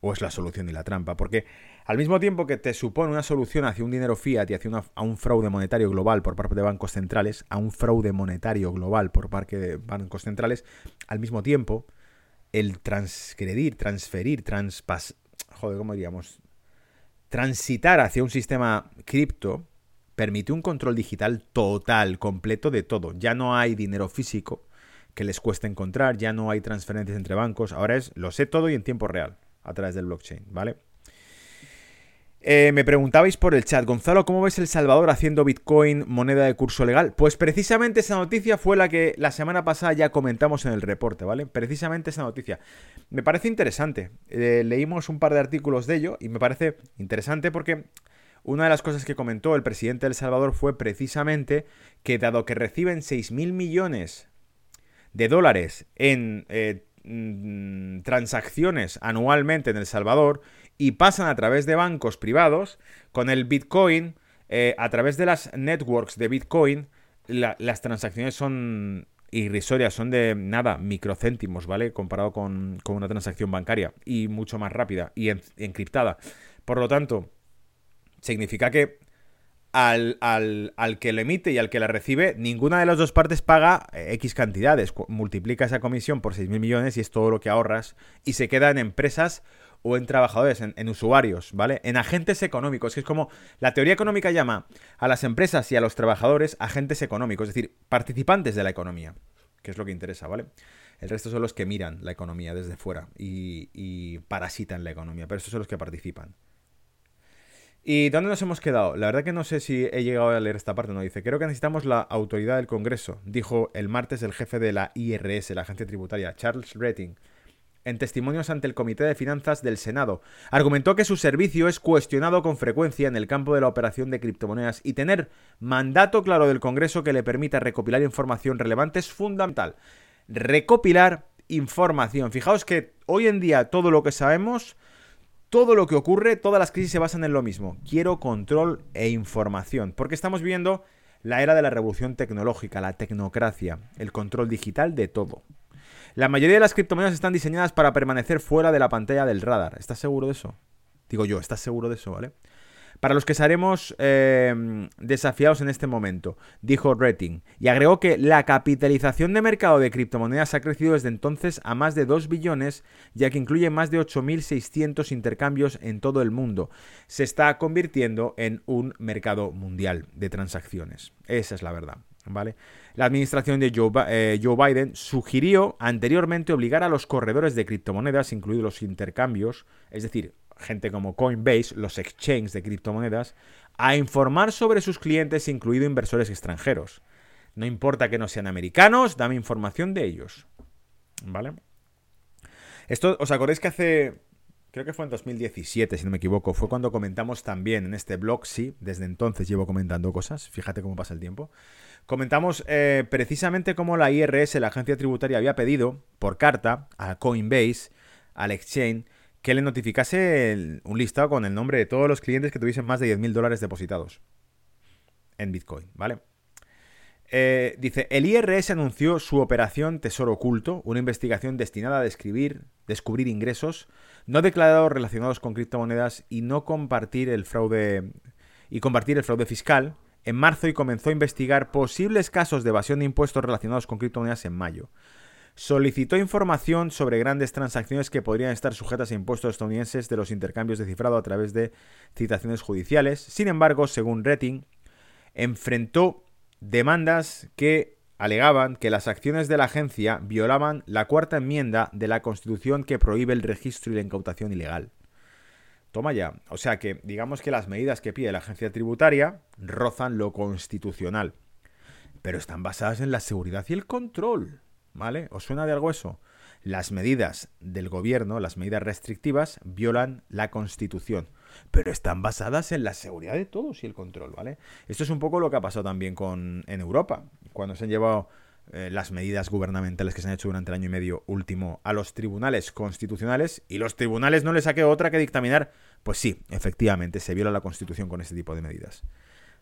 O es la solución y la trampa. Porque al mismo tiempo que te supone una solución hacia un dinero fiat y hacia un fraude monetario global por parte de bancos centrales, a un fraude monetario global por parte de bancos centrales, al mismo tiempo, el transgredir, transferir, transpas... Joder, ¿cómo diríamos? Transitar hacia un sistema cripto permite un control digital total, completo de todo. Ya no hay dinero físico, que les cuesta encontrar, ya no hay transferencias entre bancos, ahora es lo sé todo y en tiempo real a través del blockchain, ¿vale? Eh, me preguntabais por el chat, Gonzalo, ¿cómo ves El Salvador haciendo Bitcoin moneda de curso legal? Pues precisamente esa noticia fue la que la semana pasada ya comentamos en el reporte, ¿vale? Precisamente esa noticia. Me parece interesante. Eh, leímos un par de artículos de ello y me parece interesante porque una de las cosas que comentó el presidente de El Salvador fue precisamente que dado que reciben 6.000 millones de dólares en eh, mm, transacciones anualmente en El Salvador y pasan a través de bancos privados, con el Bitcoin, eh, a través de las networks de Bitcoin, las transacciones son irrisorias, son de nada, microcéntimos, ¿vale? Comparado con, una transacción bancaria y mucho más rápida y encriptada. Por lo tanto, significa que al, al, que lo emite y al que la recibe, ninguna de las dos partes paga eh, X cantidades. Multiplica esa comisión por 6.000 millones y es todo lo que ahorras y se queda en empresas o en trabajadores, en, usuarios, ¿vale? En agentes económicos, que es como la teoría económica llama a las empresas y a los trabajadores agentes económicos, es decir, participantes de la economía, que es lo que interesa, ¿vale? El resto son los que miran la economía desde fuera y, y parasitan la economía, pero estos son los que participan. ¿Y dónde nos hemos quedado? La verdad que no sé si he llegado a leer esta parte, no dice. Creo que necesitamos la autoridad del Congreso, dijo el martes el jefe de la IRS, la agencia tributaria, Charles Rating, en testimonios ante el Comité de Finanzas del Senado. Argumentó que su servicio es cuestionado con frecuencia en el campo de la operación de criptomonedas y tener mandato claro del Congreso que le permita recopilar información relevante es fundamental. Recopilar información. Fijaos que hoy en día todo lo que sabemos todo lo que ocurre, todas las crisis se basan en lo mismo. Quiero control e información. Porque estamos viendo la era de la revolución tecnológica, la tecnocracia, el control digital de todo. La mayoría de las criptomonedas están diseñadas para permanecer fuera de la pantalla del radar. ¿Estás seguro de eso? Digo yo, ¿estás seguro de eso, vale? Para los que seremos eh, desafiados en este momento, dijo Rating, y agregó que la capitalización de mercado de criptomonedas ha crecido desde entonces a más de 2 billones, ya que incluye más de 8.600 intercambios en todo el mundo. Se está convirtiendo en un mercado mundial de transacciones. Esa es la verdad. ¿Vale? La administración de Joe, eh, Joe, Biden sugirió anteriormente obligar a los corredores de criptomonedas, incluidos los intercambios, es decir, gente como Coinbase, los exchanges de criptomonedas, a informar sobre sus clientes, incluido inversores extranjeros. No importa que no sean americanos, dame información de ellos. ¿Vale? Esto, ¿os acordáis que hace, creo que fue en 2017, si no me equivoco, fue cuando comentamos también en este blog, sí, desde entonces llevo comentando cosas, fíjate cómo pasa el tiempo. Comentamos eh, precisamente cómo la IRS, la agencia tributaria, había pedido por carta a Coinbase, al exchange, que le notificase un listado con el nombre de todos los clientes que tuviesen más de 10.000 dólares depositados en Bitcoin, ¿vale? Eh, dice, el IRS anunció su operación Tesoro Oculto, una investigación destinada a describir, descubrir ingresos no declarados relacionados con criptomonedas y no compartir el fraude y compartir el fraude fiscal en marzo y comenzó a investigar posibles casos de evasión de impuestos relacionados con criptomonedas en mayo solicitó información sobre grandes transacciones que podrían estar sujetas a impuestos estadounidenses de los intercambios de cifrado a través de citaciones judiciales. Sin embargo, según Retting, enfrentó demandas que alegaban que las acciones de la agencia violaban la cuarta enmienda de la Constitución que prohíbe el registro y la incautación ilegal. Toma ya. O sea que digamos que las medidas que pide la agencia tributaria rozan lo constitucional, pero están basadas en la seguridad y el control. ¿Vale? ¿Os suena de algo eso? Las medidas del gobierno, las medidas restrictivas, violan la Constitución, pero están basadas en la seguridad de todos y el control, ¿vale? Esto es un poco lo que ha pasado también con, en Europa, cuando se han llevado eh, las medidas gubernamentales que se han hecho durante el año y medio último a los tribunales constitucionales y los tribunales no les saqué otra que dictaminar, pues sí, efectivamente, se viola la Constitución con este tipo de medidas.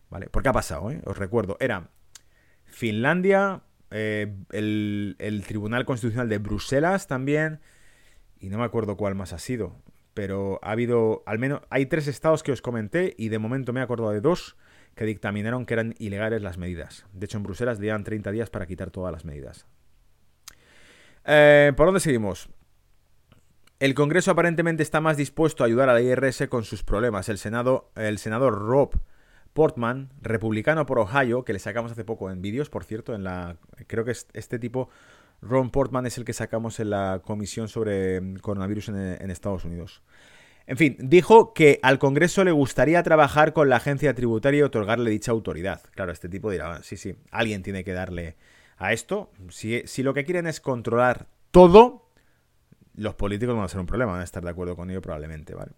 ¿Vale? ¿Por qué ha pasado? Eh? Os recuerdo, era Finlandia, eh, el, Tribunal Constitucional de Bruselas también, y no me acuerdo cuál más ha sido, pero ha habido, al menos, hay tres estados que os comenté y de momento me he acordado de dos que dictaminaron que eran ilegales las medidas. De hecho, en Bruselas le 30 días para quitar todas las medidas. Eh, ¿Por dónde seguimos? El Congreso aparentemente está más dispuesto a ayudar a la IRS con sus problemas. El, Senado, el senador Rob Portman, republicano por Ohio, que le sacamos hace poco en vídeos, por cierto, en la creo que este tipo Ron Portman es el que sacamos en la comisión sobre mm, coronavirus en, Estados Unidos. En fin, dijo que al Congreso le gustaría trabajar con la agencia tributaria y otorgarle dicha autoridad. Claro, este tipo dirá, ah, sí, sí, alguien tiene que darle a esto. Si, si lo que quieren es controlar todo, los políticos van a ser un problema, van a estar de acuerdo con ello probablemente, ¿vale?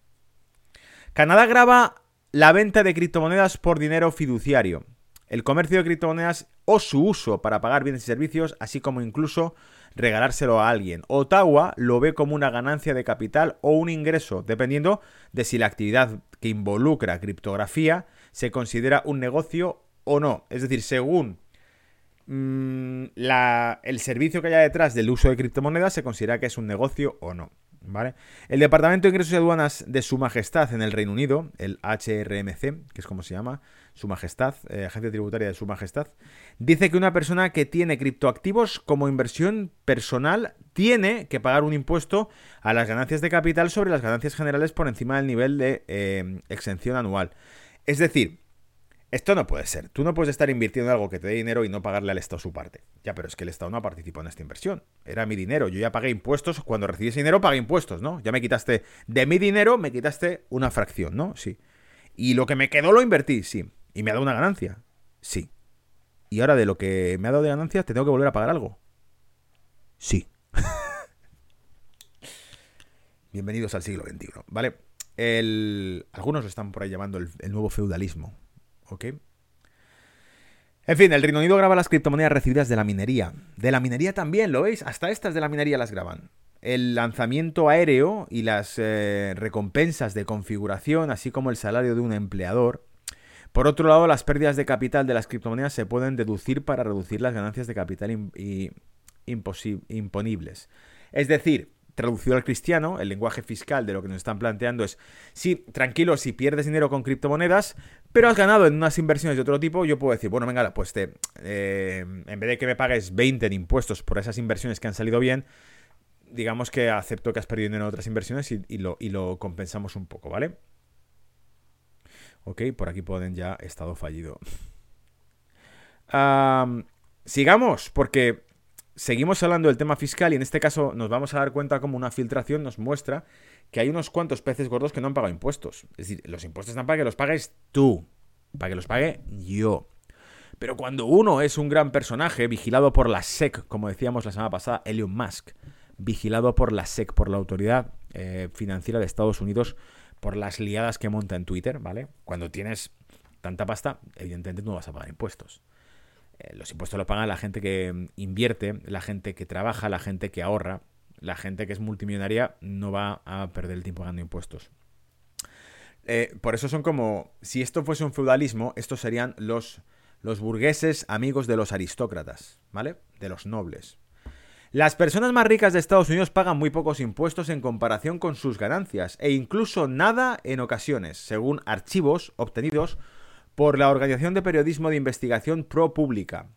Canadá graba la venta de criptomonedas por dinero fiduciario, el comercio de criptomonedas o su uso para pagar bienes y servicios, así como incluso regalárselo a alguien. Ottawa lo ve como una ganancia de capital o un ingreso, dependiendo de si la actividad que involucra criptografía se considera un negocio o no. Es decir, según mm, el servicio que haya detrás del uso de criptomonedas, se considera que es un negocio o no. ¿Vale? El Departamento de Ingresos y Aduanas de Su Majestad en el Reino Unido, el HRMC, que es como se llama, Su Majestad, eh, Agencia Tributaria de Su Majestad, dice que una persona que tiene criptoactivos como inversión personal tiene que pagar un impuesto a las ganancias de capital sobre las ganancias generales por encima del nivel de eh, exención anual. Es decir, esto no puede ser. Tú no puedes estar invirtiendo en algo que te dé dinero y no pagarle al Estado su parte. Ya, pero es que el Estado no ha participado en esta inversión. Era mi dinero. Yo ya pagué impuestos. Cuando recibí ese dinero, pagué impuestos, ¿no? Ya me quitaste de mi dinero, me quitaste una fracción, ¿no? Sí. Y lo que me quedó lo invertí, sí. Y me ha dado una ganancia. Sí. Y ahora de lo que me ha dado de ganancia, te tengo que volver a pagar algo. Sí. *laughs* Bienvenidos al siglo XXI, ¿vale? Algunos lo están por ahí llamando el nuevo feudalismo. ¿Ok? En fin, el Reino Unido graba las criptomonedas recibidas de la minería. De la minería también, ¿lo veis? Hasta estas de la minería las graban. El lanzamiento aéreo y las eh, recompensas de configuración, así como el salario de un empleador. Por otro lado, las pérdidas de capital de las criptomonedas se pueden deducir para reducir las ganancias de capital imponibles. Es decir, traducido al cristiano, el lenguaje fiscal de lo que nos están planteando es, sí, tranquilo, si pierdes dinero con criptomonedas, pero has ganado en unas inversiones de otro tipo, yo puedo decir, bueno, venga, pues te, eh, en vez de que me pagues 20 en impuestos por esas inversiones que han salido bien, digamos que acepto que has perdido en otras inversiones y, lo, y lo compensamos un poco, ¿vale? Ok, por aquí pueden ya estado fallido. sigamos, porque seguimos hablando del tema fiscal y en este caso nos vamos a dar cuenta como una filtración nos muestra que hay unos cuantos peces gordos que no han pagado impuestos. Es decir, los impuestos están para que los pagues tú, para que los pague yo. Pero cuando uno es un gran personaje, vigilado por la SEC, como decíamos la semana pasada, Elon Musk, vigilado por la SEC, por la Autoridad eh, Financiera de Estados Unidos, por las liadas que monta en Twitter, ¿vale? Cuando tienes tanta pasta, evidentemente no vas a pagar impuestos. Eh, los impuestos los pagan la gente que mm, invierte, la gente que trabaja, la gente que ahorra, la gente que es multimillonaria no va a perder el tiempo pagando impuestos. Eh, por eso son como, si esto fuese un feudalismo, estos serían los, los burgueses amigos de los aristócratas, ¿vale? De los nobles. Las personas más ricas de Estados Unidos pagan muy pocos impuestos en comparación con sus ganancias, e incluso nada en ocasiones, según archivos obtenidos por la Organización de Periodismo de Investigación ProPublica.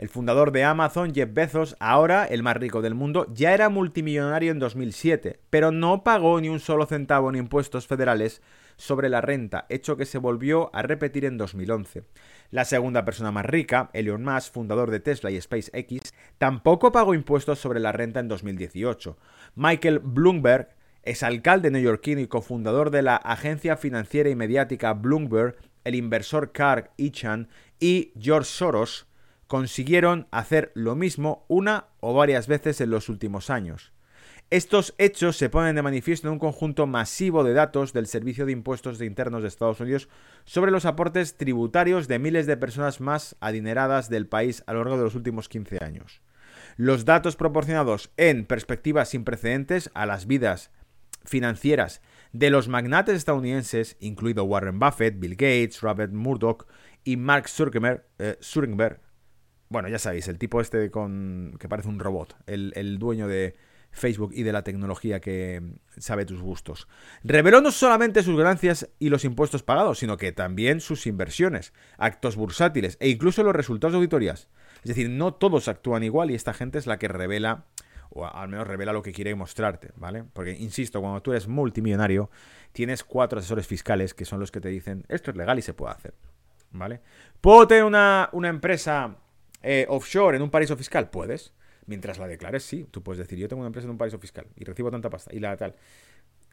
El fundador de Amazon, Jeff Bezos, ahora el más rico del mundo, ya era multimillonario en 2007, pero no pagó ni un solo centavo en impuestos federales sobre la renta, hecho que se volvió a repetir en 2011. La segunda persona más rica, Elon Musk, fundador de Tesla y SpaceX, tampoco pagó impuestos sobre la renta en 2018. Michael Bloomberg, exalcalde neoyorquino y cofundador de la agencia financiera y mediática Bloomberg, el inversor Carl Icahn y George Soros consiguieron hacer lo mismo una o varias veces en los últimos años. Estos hechos se ponen de manifiesto en un conjunto masivo de datos del Servicio de Impuestos de Internos de Estados Unidos sobre los aportes tributarios de miles de personas más adineradas del país a lo largo de los últimos 15 años. Los datos proporcionados en perspectivas sin precedentes a las vidas financieras de los magnates estadounidenses, incluido Warren Buffett, Bill Gates, Robert Murdoch y Mark Zuckerberg, eh, bueno, ya sabéis, el tipo este con que parece un robot, el, dueño de Facebook y de la tecnología que sabe tus gustos. Reveló no solamente sus ganancias y los impuestos pagados, sino que también sus inversiones, actos bursátiles e incluso los resultados de auditorías. Es decir, no todos actúan igual y esta gente es la que revela o al menos revela lo que quiere mostrarte, ¿vale? Porque, insisto, cuando tú eres multimillonario, tienes cuatro asesores fiscales que son los que te dicen, esto es legal y se puede hacer, ¿vale? ¿Puedo tener una, empresa eh, offshore en un paraíso fiscal? Puedes. Mientras la declares, sí. Tú puedes decir, yo tengo una empresa en un paraíso fiscal y recibo tanta pasta y la tal.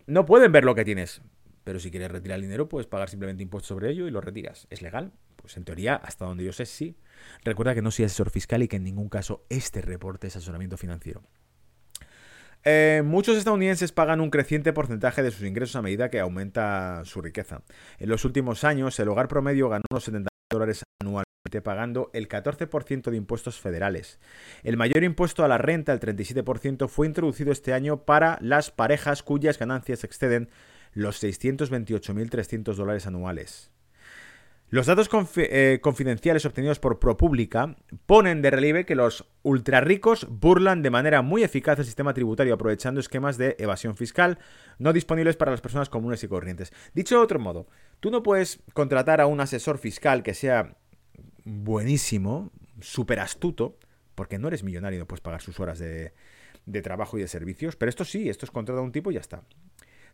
No pueden ver lo que tienes. Pero si quieres retirar el dinero, puedes pagar simplemente impuestos sobre ello y lo retiras. ¿Es legal? Pues en teoría, hasta donde yo sé, sí. Recuerda que no soy asesor fiscal y que en ningún caso este reporte es asesoramiento financiero. Eh, muchos estadounidenses pagan un creciente porcentaje de sus ingresos a medida que aumenta su riqueza. En los últimos años, el hogar promedio ganó unos 70 dólares anualmente pagando el 14% de impuestos federales. El mayor impuesto a la renta, el 37%, fue introducido este año para las parejas cuyas ganancias exceden los 628.300 dólares anuales. Los datos eh, confidenciales obtenidos por ProPublica ponen de relieve que los ultrarricos burlan de manera muy eficaz el sistema tributario aprovechando esquemas de evasión fiscal no disponibles para las personas comunes y corrientes. Dicho de otro modo, tú no puedes contratar a un asesor fiscal que sea buenísimo, súper astuto, porque no eres millonario y no puedes pagar sus horas de, trabajo y de servicios, pero esto sí, esto es contratar a un tipo y ya está.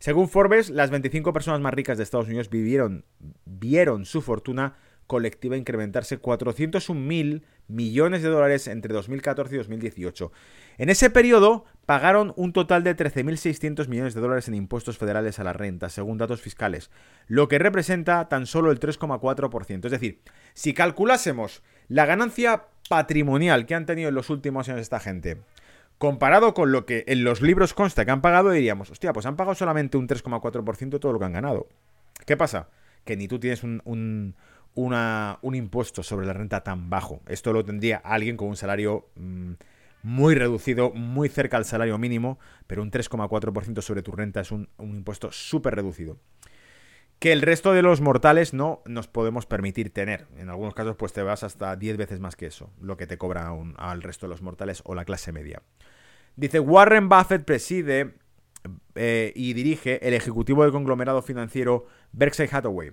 Según Forbes, las 25 personas más ricas de Estados Unidos vivieron, vieron su fortuna colectiva incrementarse 401 mil millones de dólares entre 2014 y 2018. En ese periodo pagaron un total de 13.600 millones de dólares en impuestos federales a la renta, según datos fiscales, lo que representa tan solo el 3,4%. Es decir, si calculásemos la ganancia patrimonial que han tenido en los últimos años esta gente Comparado con lo que en los libros consta que han pagado, diríamos, hostia, pues han pagado solamente un 3,4% de todo lo que han ganado. ¿Qué pasa? Que ni tú tienes un, un, impuesto sobre la renta tan bajo. Esto lo tendría alguien con un salario mm, muy reducido, muy cerca al salario mínimo, pero un 3,4% sobre tu renta es un, impuesto súper reducido que el resto de los mortales no nos podemos permitir tener. En algunos casos, pues te vas hasta 10 veces más que eso, lo que te cobra al resto de los mortales o la clase media. Dice, Warren Buffett preside eh, y dirige el ejecutivo del conglomerado financiero Berkshire Hathaway.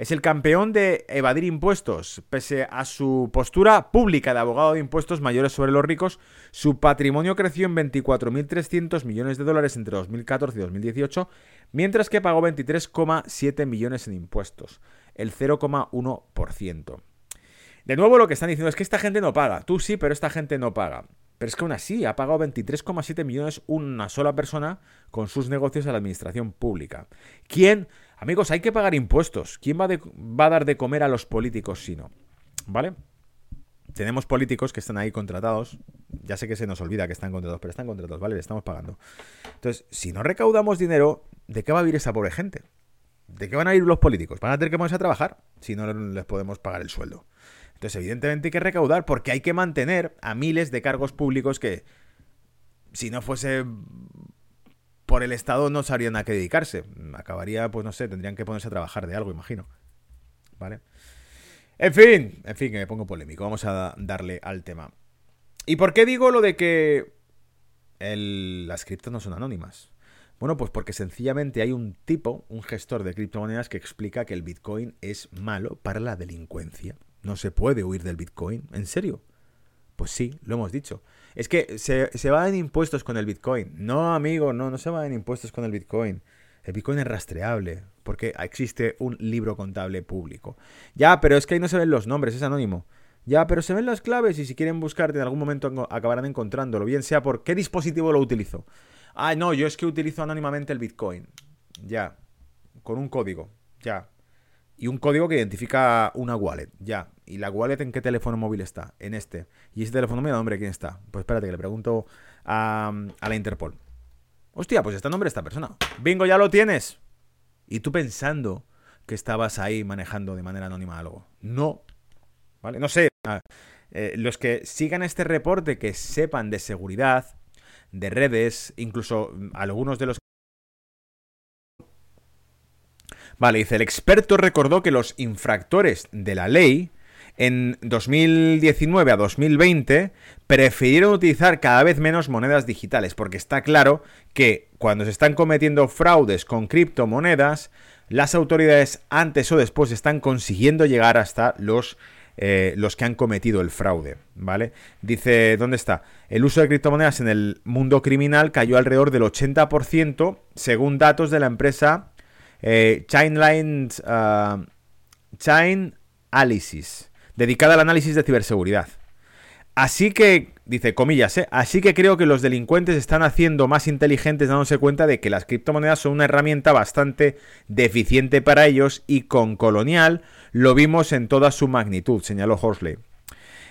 Es el campeón de evadir impuestos. Pese a su postura pública de abogado de impuestos mayores sobre los ricos, su patrimonio creció en 24.300 millones de dólares entre 2014 y 2018, mientras que pagó 23,7 millones en impuestos, el 0,1%. De nuevo lo que están diciendo es que esta gente no paga. Tú sí, pero esta gente no paga. Pero es que aún así ha pagado 23,7 millones una sola persona con sus negocios a la administración pública. ¿Quién? Amigos, hay que pagar impuestos. ¿Quién va, a dar de comer a los políticos si no? ¿Vale? Tenemos políticos que están ahí contratados. Ya sé que se nos olvida que están contratados, pero están contratados, ¿vale? Le estamos pagando. Entonces, si no recaudamos dinero, ¿de qué va a vivir esa pobre gente? ¿De qué van a vivir los políticos? ¿Van a tener que ponerse a trabajar si no les podemos pagar el sueldo? Entonces, evidentemente hay que recaudar porque hay que mantener a miles de cargos públicos que, si no fuese por el Estado, no sabrían a qué dedicarse. Acabaría, pues no sé, tendrían que ponerse a trabajar de algo, imagino. ¿Vale? En fin, en fin, que me pongo polémico. Vamos a darle al tema. ¿Y por qué digo lo de que las criptos no son anónimas? Bueno, pues porque sencillamente hay un tipo, un gestor de criptomonedas que explica que el Bitcoin es malo para la delincuencia. No se puede huir del Bitcoin. ¿En serio? Pues sí, lo hemos dicho. Es que se, se va en impuestos con el Bitcoin. No, amigo, no, no se va en impuestos con el Bitcoin. El Bitcoin es rastreable, porque existe un libro contable público. Ya, pero es que ahí no se ven los nombres, es anónimo. Ya, pero se ven las claves y si quieren buscarte en algún momento acabarán encontrándolo, bien sea por qué dispositivo lo utilizo. Ah, no, yo es que utilizo anónimamente el Bitcoin. Ya, con un código. Ya, y un código que identifica una wallet. Ya. ¿Y la wallet en qué teléfono móvil está? En este. ¿Y ese teléfono móvil a nombre quién está? Pues espérate que le pregunto a, la Interpol. Hostia, pues está a nombre de esta persona. Bingo, ya lo tienes. Y tú pensando que estabas ahí manejando de manera anónima algo. No. ¿Vale? No sé. Ah, eh, los que sigan este reporte, que sepan de seguridad, de redes, incluso algunos de los Vale, dice, el experto recordó que los infractores de la ley en 2019 a 2020 prefirieron utilizar cada vez menos monedas digitales, porque está claro que cuando se están cometiendo fraudes con criptomonedas, las autoridades antes o después están consiguiendo llegar hasta los, eh, los que han cometido el fraude, ¿vale? Dice, ¿dónde está? El uso de criptomonedas en el mundo criminal cayó alrededor del 80% según datos de la empresa eh, uh, Chain Analysis, dedicada al análisis de ciberseguridad. Así que, dice comillas, ¿eh? así que creo que los delincuentes están haciendo más inteligentes dándose cuenta de que las criptomonedas son una herramienta bastante deficiente para ellos y con Colonial lo vimos en toda su magnitud, señaló Horsley.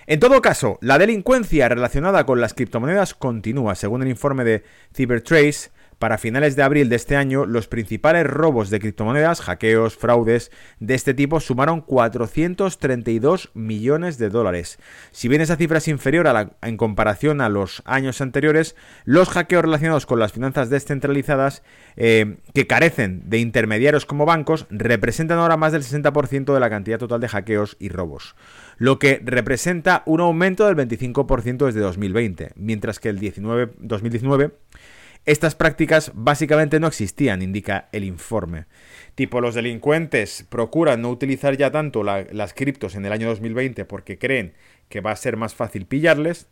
En todo caso, la delincuencia relacionada con las criptomonedas continúa, según el informe de CyberTrace, para finales de abril de este año, los principales robos de criptomonedas, hackeos, fraudes de este tipo sumaron 432 millones de dólares. Si bien esa cifra es inferior a la, en comparación a los años anteriores, los hackeos relacionados con las finanzas descentralizadas eh, que carecen de intermediarios como bancos representan ahora más del 60% de la cantidad total de hackeos y robos, lo que representa un aumento del 25% desde 2020, mientras que el 19, 2019 estas prácticas básicamente no existían, indica el informe. Tipo, los delincuentes procuran no utilizar ya tanto las criptos en el año 2020 porque creen que va a ser más fácil pillarles.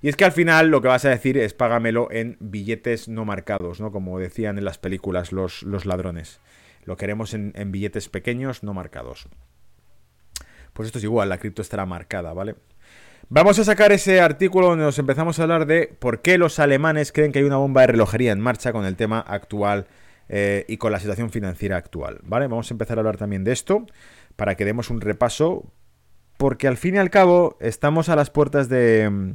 Y es que al final lo que vas a decir es págamelo en billetes no marcados, ¿no? Como decían en las películas los, los ladrones. Lo queremos en, en billetes pequeños no marcados. Pues esto es igual, la cripto estará marcada, ¿vale? Vamos a sacar ese artículo donde nos empezamos a hablar de por qué los alemanes creen que hay una bomba de relojería en marcha con el tema actual eh, y con la situación financiera actual. ¿Vale? Vamos a empezar a hablar también de esto para que demos un repaso. Porque al fin y al cabo estamos a las puertas de,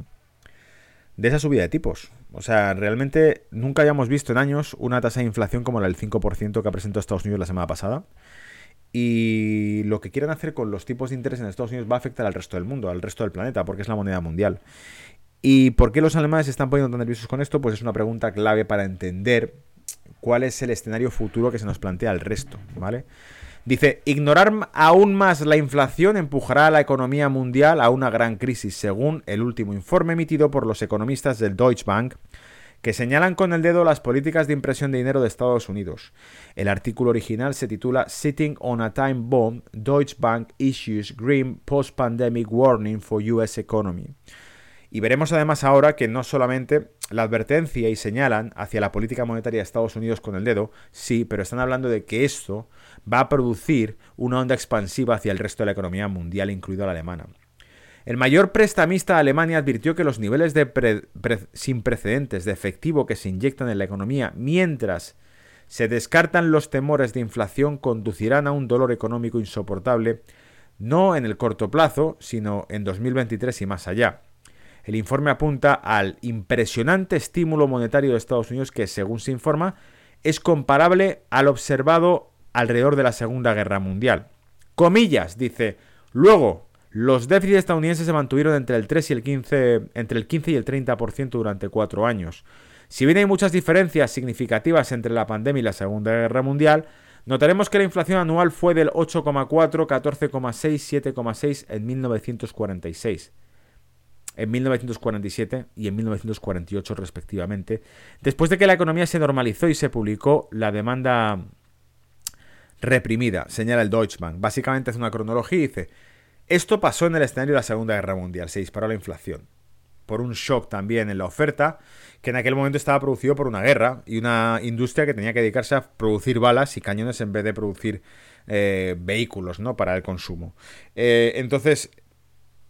de esa subida de tipos. O sea, realmente nunca habíamos visto en años una tasa de inflación como la del 5% que ha presentado Estados Unidos la semana pasada. Y lo que quieran hacer con los tipos de interés en Estados Unidos va a afectar al resto del mundo, al resto del planeta, porque es la moneda mundial. ¿Y por qué los alemanes se están poniendo tan nerviosos con esto? Pues es una pregunta clave para entender cuál es el escenario futuro que se nos plantea al resto, ¿vale? Dice, ignorar aún más la inflación empujará a la economía mundial a una gran crisis, según el último informe emitido por los economistas del Deutsche Bank, que señalan con el dedo las políticas de impresión de dinero de Estados Unidos. El artículo original se titula Sitting on a Time Bomb, Deutsche Bank Issues Grim Post-Pandemic Warning for US Economy. Y veremos además ahora que no solamente la advertencia y señalan hacia la política monetaria de Estados Unidos con el dedo, sí, pero están hablando de que esto va a producir una onda expansiva hacia el resto de la economía mundial, incluida la alemana. El mayor prestamista de Alemania advirtió que los niveles sin precedentes de efectivo que se inyectan en la economía mientras se descartan los temores de inflación conducirán a un dolor económico insoportable, no en el corto plazo, sino en 2023 y más allá. El informe apunta al impresionante estímulo monetario de Estados Unidos que, según se informa, es comparable al observado alrededor de la Segunda Guerra Mundial. Comillas, dice, luego, los déficits estadounidenses se mantuvieron entre el 3 y el 15, entre el 15 y el 30% durante cuatro años. Si bien hay muchas diferencias significativas entre la pandemia y la Segunda Guerra Mundial, notaremos que la inflación anual fue del 8,4, 14,6, 7,6 en 1946 en 1947 y en 1948 respectivamente, después de que la economía se normalizó y se publicó la demanda reprimida, señala el Deutsche Bank. Básicamente es una cronología y dice, esto pasó en el escenario de la Segunda Guerra Mundial, se disparó la inflación. Por un shock también en la oferta, que en aquel momento estaba producido por una guerra y una industria que tenía que dedicarse a producir balas y cañones en vez de producir eh, vehículos ¿no? para el consumo. Eh, entonces,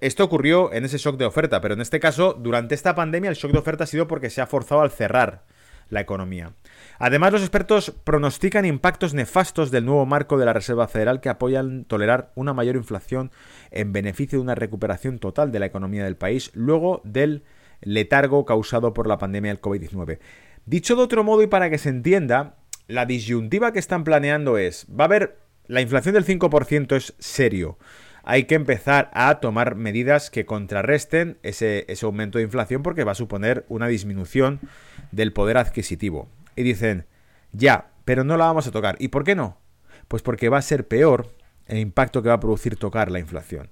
esto ocurrió en ese shock de oferta, pero en este caso, durante esta pandemia, el shock de oferta ha sido porque se ha forzado al cerrar la economía. Además, los expertos pronostican impactos nefastos del nuevo marco de la Reserva Federal que apoyan tolerar una mayor inflación en beneficio de una recuperación total de la economía del país luego del letargo causado por la pandemia del COVID-19. Dicho de otro modo y para que se entienda, la disyuntiva que están planeando es, va a haber, la inflación del 5% es serio. Hay que empezar a tomar medidas que contrarresten ese, ese aumento de inflación porque va a suponer una disminución del poder adquisitivo. Y dicen, ya, pero no la vamos a tocar. ¿Y por qué no? Pues porque va a ser peor el impacto que va a producir tocar la inflación.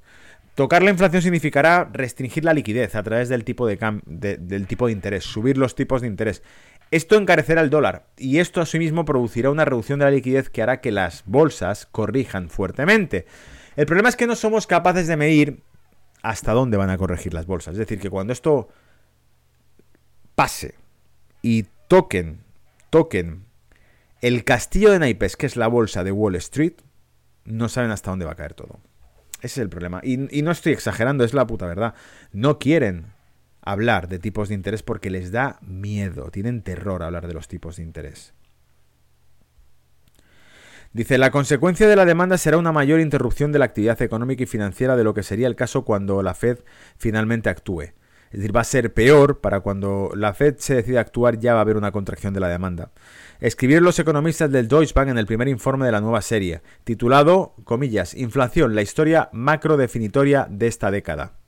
Tocar la inflación significará restringir la liquidez a través del tipo de, del tipo de interés, subir los tipos de interés. Esto encarecerá el dólar y esto asimismo producirá una reducción de la liquidez que hará que las bolsas corrijan fuertemente. El problema es que no somos capaces de medir hasta dónde van a corregir las bolsas. Es decir, que cuando esto pase y toquen, toquen el castillo de naipes, que es la bolsa de Wall Street, no saben hasta dónde va a caer todo. Ese es el problema. Y, y no estoy exagerando, es la puta verdad. No quieren hablar de tipos de interés porque les da miedo, tienen terror a hablar de los tipos de interés. Dice, la consecuencia de la demanda será una mayor interrupción de la actividad económica y financiera de lo que sería el caso cuando la Fed finalmente actúe. Es decir, va a ser peor para cuando la Fed se decida actuar ya va a haber una contracción de la demanda. Escribieron los economistas del Deutsche Bank en el primer informe de la nueva serie, titulado, comillas, Inflación, la historia macro definitoria de esta década.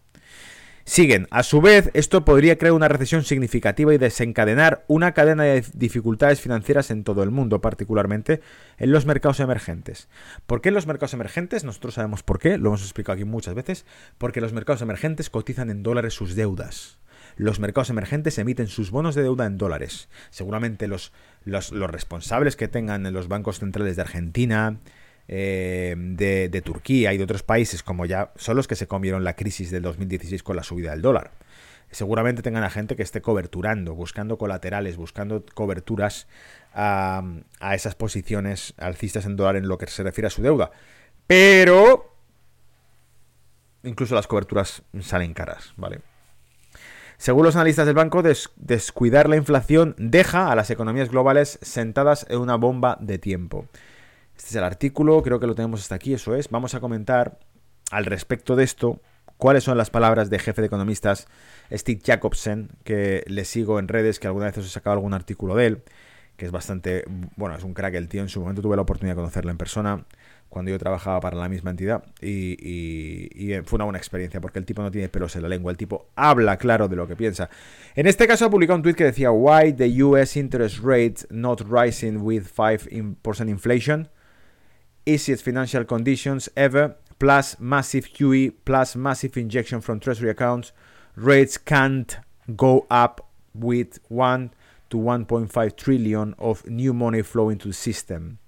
Siguen. A su vez, esto podría crear una recesión significativa y desencadenar una cadena de dificultades financieras en todo el mundo, particularmente en los mercados emergentes. ¿Por qué en los mercados emergentes? Nosotros sabemos por qué, lo hemos explicado aquí muchas veces, porque los mercados emergentes cotizan en dólares sus deudas. Los mercados emergentes emiten sus bonos de deuda en dólares. Seguramente los, los, los responsables que tengan en los bancos centrales de Argentina, eh, de, Turquía y de otros países como ya son los que se comieron la crisis del 2016 con la subida del dólar. Seguramente tengan a gente que esté coberturando, buscando colaterales, buscando coberturas a, a esas posiciones alcistas en dólar en lo que se refiere a su deuda. Pero incluso las coberturas salen caras, ¿vale? Según los analistas del banco, descuidar la inflación deja a las economías globales sentadas en una bomba de tiempo. Este es el artículo, creo que lo tenemos hasta aquí, eso es. Vamos a comentar al respecto de esto cuáles son las palabras de jefe de economistas Steve Jacobsen, que le sigo en redes, que alguna vez os he sacado algún artículo de él, que es bastante, bueno, es un crack el tío, en su momento tuve la oportunidad de conocerlo en persona cuando yo trabajaba para la misma entidad y, fue una buena experiencia porque el tipo no tiene pelos en la lengua, el tipo habla claro de lo que piensa. En este caso ha publicado un tweet que decía, Why the US interest rate not rising with 5% inflation? Easiest financial conditions ever, plus massive QE, plus massive injection from treasury accounts, rates can't go up with 1 to 1.5 trillion of new money flowing to the system.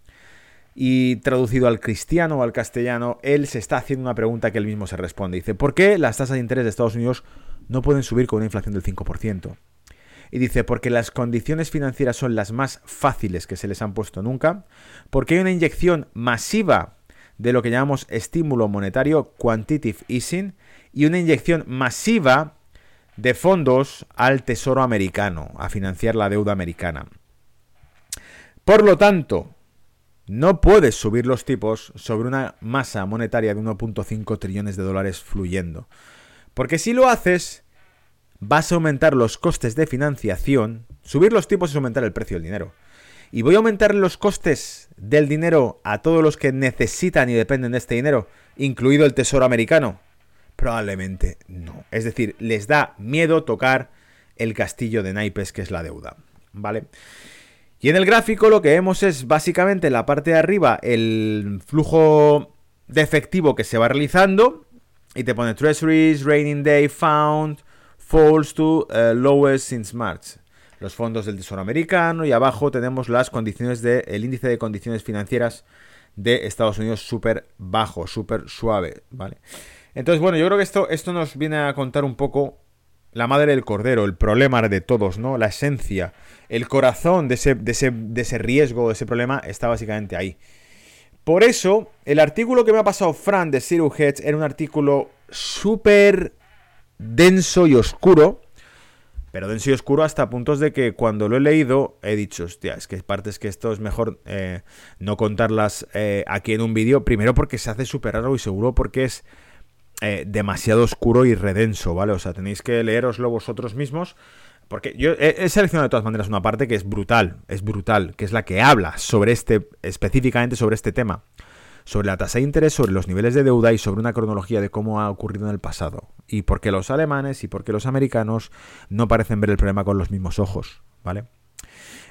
Y traducido al cristiano o al castellano, él se está haciendo una pregunta que él mismo se responde. Dice, ¿por qué las tasas de interés de Estados Unidos no pueden subir con una inflación del 5%? Y dice, porque las condiciones financieras son las más fáciles que se les han puesto nunca, porque hay una inyección masiva de lo que llamamos estímulo monetario, quantitative easing, y una inyección masiva de fondos al Tesoro americano, a financiar la deuda americana. Por lo tanto, no puedes subir los tipos sobre una masa monetaria de 1.5 trillones de dólares fluyendo. Porque si lo haces, vas a aumentar los costes de financiación, subir los tipos es aumentar el precio del dinero. ¿Y voy a aumentar los costes del dinero a todos los que necesitan y dependen de este dinero, incluido el Tesoro americano? Probablemente no. Es decir, les da miedo tocar el castillo de naipes que es la deuda. ¿Vale? Y en el gráfico lo que vemos es básicamente en la parte de arriba el flujo de efectivo que se va realizando y te pone Treasuries, Raining Day Found, falls to uh, lowest since March. Los fondos del Tesoro americano y abajo tenemos las condiciones de el índice de condiciones financieras de Estados Unidos súper bajo, súper suave, ¿vale? Entonces, bueno, yo creo que esto, esto nos viene a contar un poco la madre del cordero, el problema de todos, ¿no? La esencia, el corazón de ese, de ese, de ese riesgo, de ese problema, está básicamente ahí. Por eso, el artículo que me ha pasado Fran de Zero Hedge era un artículo súper denso y oscuro, pero denso y oscuro hasta puntos de que cuando lo he leído he dicho, hostia, es que partes que esto es mejor eh, no contarlas eh, aquí en un vídeo, primero porque se hace súper raro y seguro porque es eh, demasiado oscuro y redenso, ¿vale? O sea, tenéis que leeroslo vosotros mismos. Porque yo he, seleccionado de todas maneras una parte que es brutal, es brutal, que es la que habla sobre este, específicamente sobre este tema sobre la tasa de interés, sobre los niveles de deuda y sobre una cronología de cómo ha ocurrido en el pasado. Y por qué los alemanes y por qué los americanos no parecen ver el problema con los mismos ojos, ¿vale?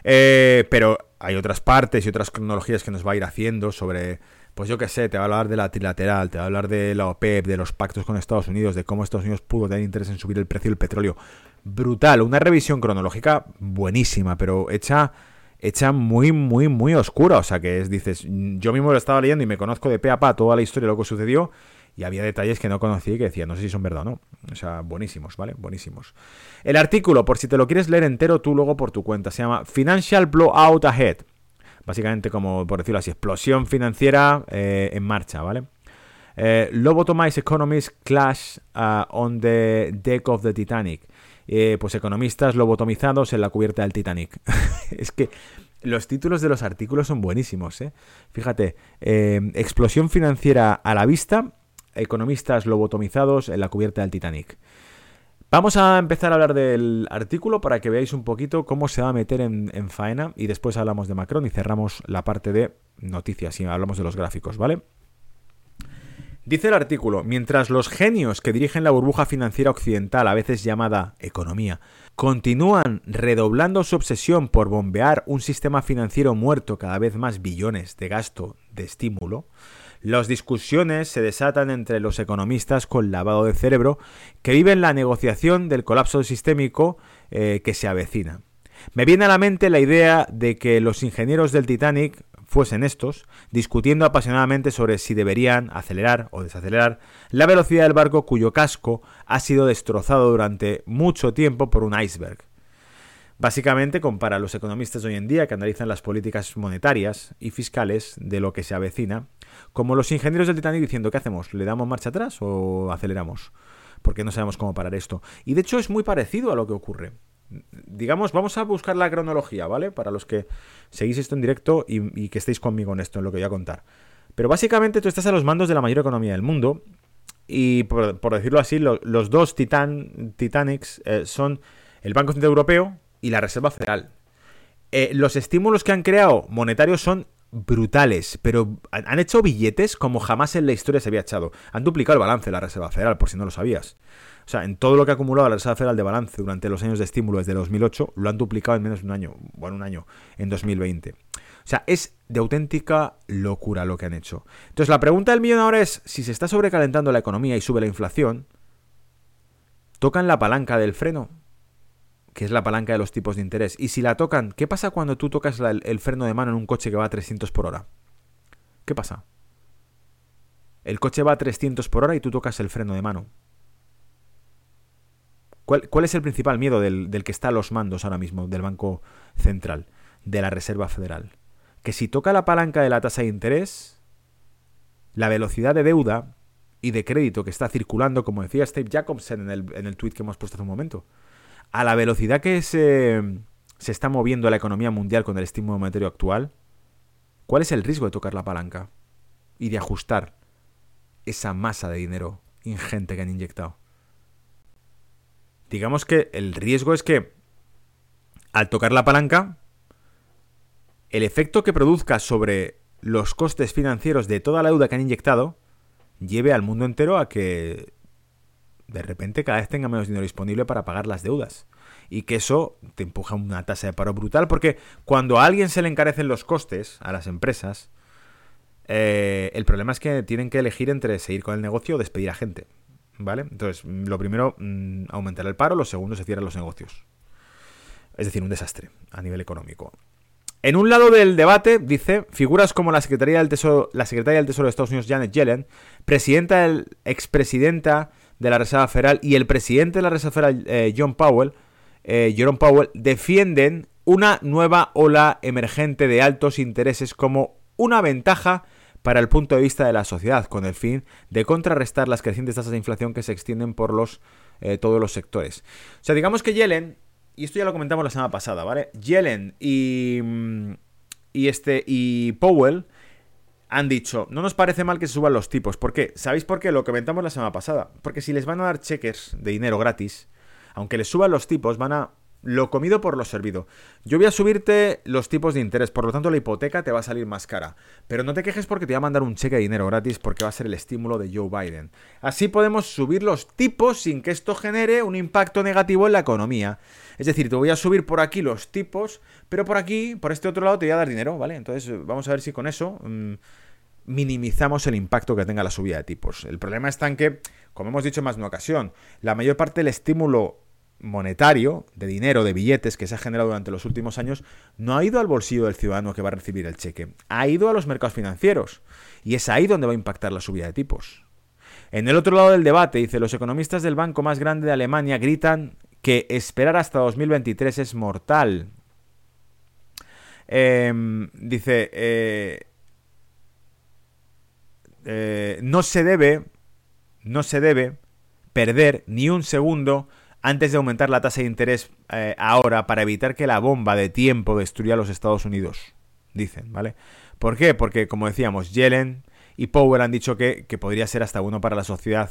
Eh, pero hay otras partes y otras cronologías que nos va a ir haciendo sobre, pues yo qué sé, te va a hablar de la trilateral, te va a hablar de la OPEP, de los pactos con Estados Unidos, de cómo Estados Unidos pudo tener interés en subir el precio del petróleo. Brutal, una revisión cronológica buenísima, pero hecha hecha muy, muy, muy oscura. O sea, que es, dices, yo mismo lo estaba leyendo y me conozco de pe a pa toda la historia de lo que sucedió y había detalles que no conocí y que decía, no sé si son verdad o no. O sea, buenísimos, ¿vale? Buenísimos. El artículo, por si te lo quieres leer entero tú luego por tu cuenta, se llama Financial Blowout Ahead. Básicamente, como por decirlo así, explosión financiera eh, en marcha, ¿vale? Eh, lobotomized economies clash uh, on the deck of the Titanic. Eh, pues economistas lobotomizados en la cubierta del Titanic. *laughs* es que los títulos de los artículos son buenísimos. ¿eh? Fíjate, eh, explosión financiera a la vista, economistas lobotomizados en la cubierta del Titanic. Vamos a empezar a hablar del artículo para que veáis un poquito cómo se va a meter en, en faena y después hablamos de Macron y cerramos la parte de noticias y hablamos de los gráficos, ¿vale? Dice el artículo, mientras los genios que dirigen la burbuja financiera occidental, a veces llamada economía, continúan redoblando su obsesión por bombear un sistema financiero muerto cada vez más billones de gasto de estímulo, las discusiones se desatan entre los economistas con lavado de cerebro que viven la negociación del colapso sistémico eh, que se avecina. Me viene a la mente la idea de que los ingenieros del Titanic fuesen estos, discutiendo apasionadamente sobre si deberían acelerar o desacelerar la velocidad del barco cuyo casco ha sido destrozado durante mucho tiempo por un iceberg. Básicamente compara a los economistas de hoy en día que analizan las políticas monetarias y fiscales de lo que se avecina, como los ingenieros del Titanic diciendo ¿qué hacemos? ¿Le damos marcha atrás o aceleramos? Porque no sabemos cómo parar esto. Y de hecho es muy parecido a lo que ocurre digamos, vamos a buscar la cronología, ¿vale? Para los que seguís esto en directo y, que estéis conmigo en esto, en lo que voy a contar. Pero básicamente tú estás a los mandos de la mayor economía del mundo. Y por, decirlo así, los dos titan, Titanics eh, son el Banco Central Europeo y la Reserva Federal. Eh, los estímulos que han creado monetarios son brutales, pero han hecho billetes como jamás en la historia se había echado. Han duplicado el balance de la Reserva Federal, por si no lo sabías. O sea, en todo lo que ha acumulado la Reserva Federal de balance durante los años de estímulo desde 2008, lo han duplicado en menos de un año, bueno, un año, en 2020. O sea, es de auténtica locura lo que han hecho. Entonces, la pregunta del millón es, si se está sobrecalentando la economía y sube la inflación, ¿tocan la palanca del freno? Que es la palanca de los tipos de interés. Y si la tocan, ¿qué pasa cuando tú tocas el freno de mano en un coche que va a 300 por hora? ¿Qué pasa? El coche va a 300 por hora y tú tocas el freno de mano. ¿Cuál, es el principal miedo del, que está a los mandos ahora mismo del Banco Central, de la Reserva Federal? Que si toca la palanca de la tasa de interés, la velocidad de deuda y de crédito que está circulando, como decía Steve Jacobson en el, en el tweet que hemos puesto hace un momento, a la velocidad que se, se está moviendo la economía mundial con el estímulo monetario actual, ¿cuál es el riesgo de tocar la palanca y de ajustar esa masa de dinero ingente que han inyectado? Digamos que el riesgo es que al tocar la palanca, el efecto que produzca sobre los costes financieros de toda la deuda que han inyectado lleve al mundo entero a que de repente cada vez tenga menos dinero disponible para pagar las deudas. Y que eso te empuja a una tasa de paro brutal, porque cuando a alguien se le encarecen los costes a las empresas, eh, el problema es que tienen que elegir entre seguir con el negocio o despedir a gente. ¿Vale? Entonces, lo primero, mm, aumentar el paro, lo segundo, se cierran los negocios. Es decir, un desastre a nivel económico. En un lado del debate, dice, figuras como la Secretaría del Tesoro, la Secretaria del Tesoro de Estados Unidos, Janet Yellen, presidenta, el, expresidenta de la Reserva Federal y el presidente de la Reserva Federal, eh, John Powell, eh, Jerome Powell, defienden una nueva ola emergente de altos intereses como una ventaja para el punto de vista de la sociedad, con el fin de contrarrestar las crecientes tasas de inflación que se extienden por los, eh, todos los sectores. O sea, digamos que Yellen, y esto ya lo comentamos la semana pasada, ¿vale? Yellen y, mm, y, este, y Powell han dicho, no nos parece mal que se suban los tipos. ¿Por qué? ¿Sabéis por qué? Lo comentamos la semana pasada. Porque si les van a dar cheques de dinero gratis, aunque les suban los tipos, van a lo comido por lo servido. Yo voy a subirte los tipos de interés, por lo tanto la hipoteca te va a salir más cara. Pero no te quejes porque te voy a mandar un cheque de dinero gratis porque va a ser el estímulo de Joe Biden. Así podemos subir los tipos sin que esto genere un impacto negativo en la economía. Es decir, te voy a subir por aquí los tipos, pero por aquí, por este otro lado, te voy a dar dinero, ¿vale? Entonces vamos a ver si con eso... Mm, minimizamos el impacto que tenga la subida de tipos. El problema está en que, como hemos dicho más de una ocasión, la mayor parte del estímulo monetario, de dinero, de billetes que se ha generado durante los últimos años, no ha ido al bolsillo del ciudadano que va a recibir el cheque, ha ido a los mercados financieros. Y es ahí donde va a impactar la subida de tipos. En el otro lado del debate, dice, los economistas del banco más grande de Alemania gritan que esperar hasta 2023 es mortal. Em, dice, eh, eh, no se debe, no se debe perder ni un segundo antes de aumentar la tasa de interés eh, ahora para evitar que la bomba de tiempo destruya a los Estados Unidos, dicen, ¿vale? ¿Por qué? Porque, como decíamos, Yellen y Powell han dicho que, que podría ser hasta bueno para la sociedad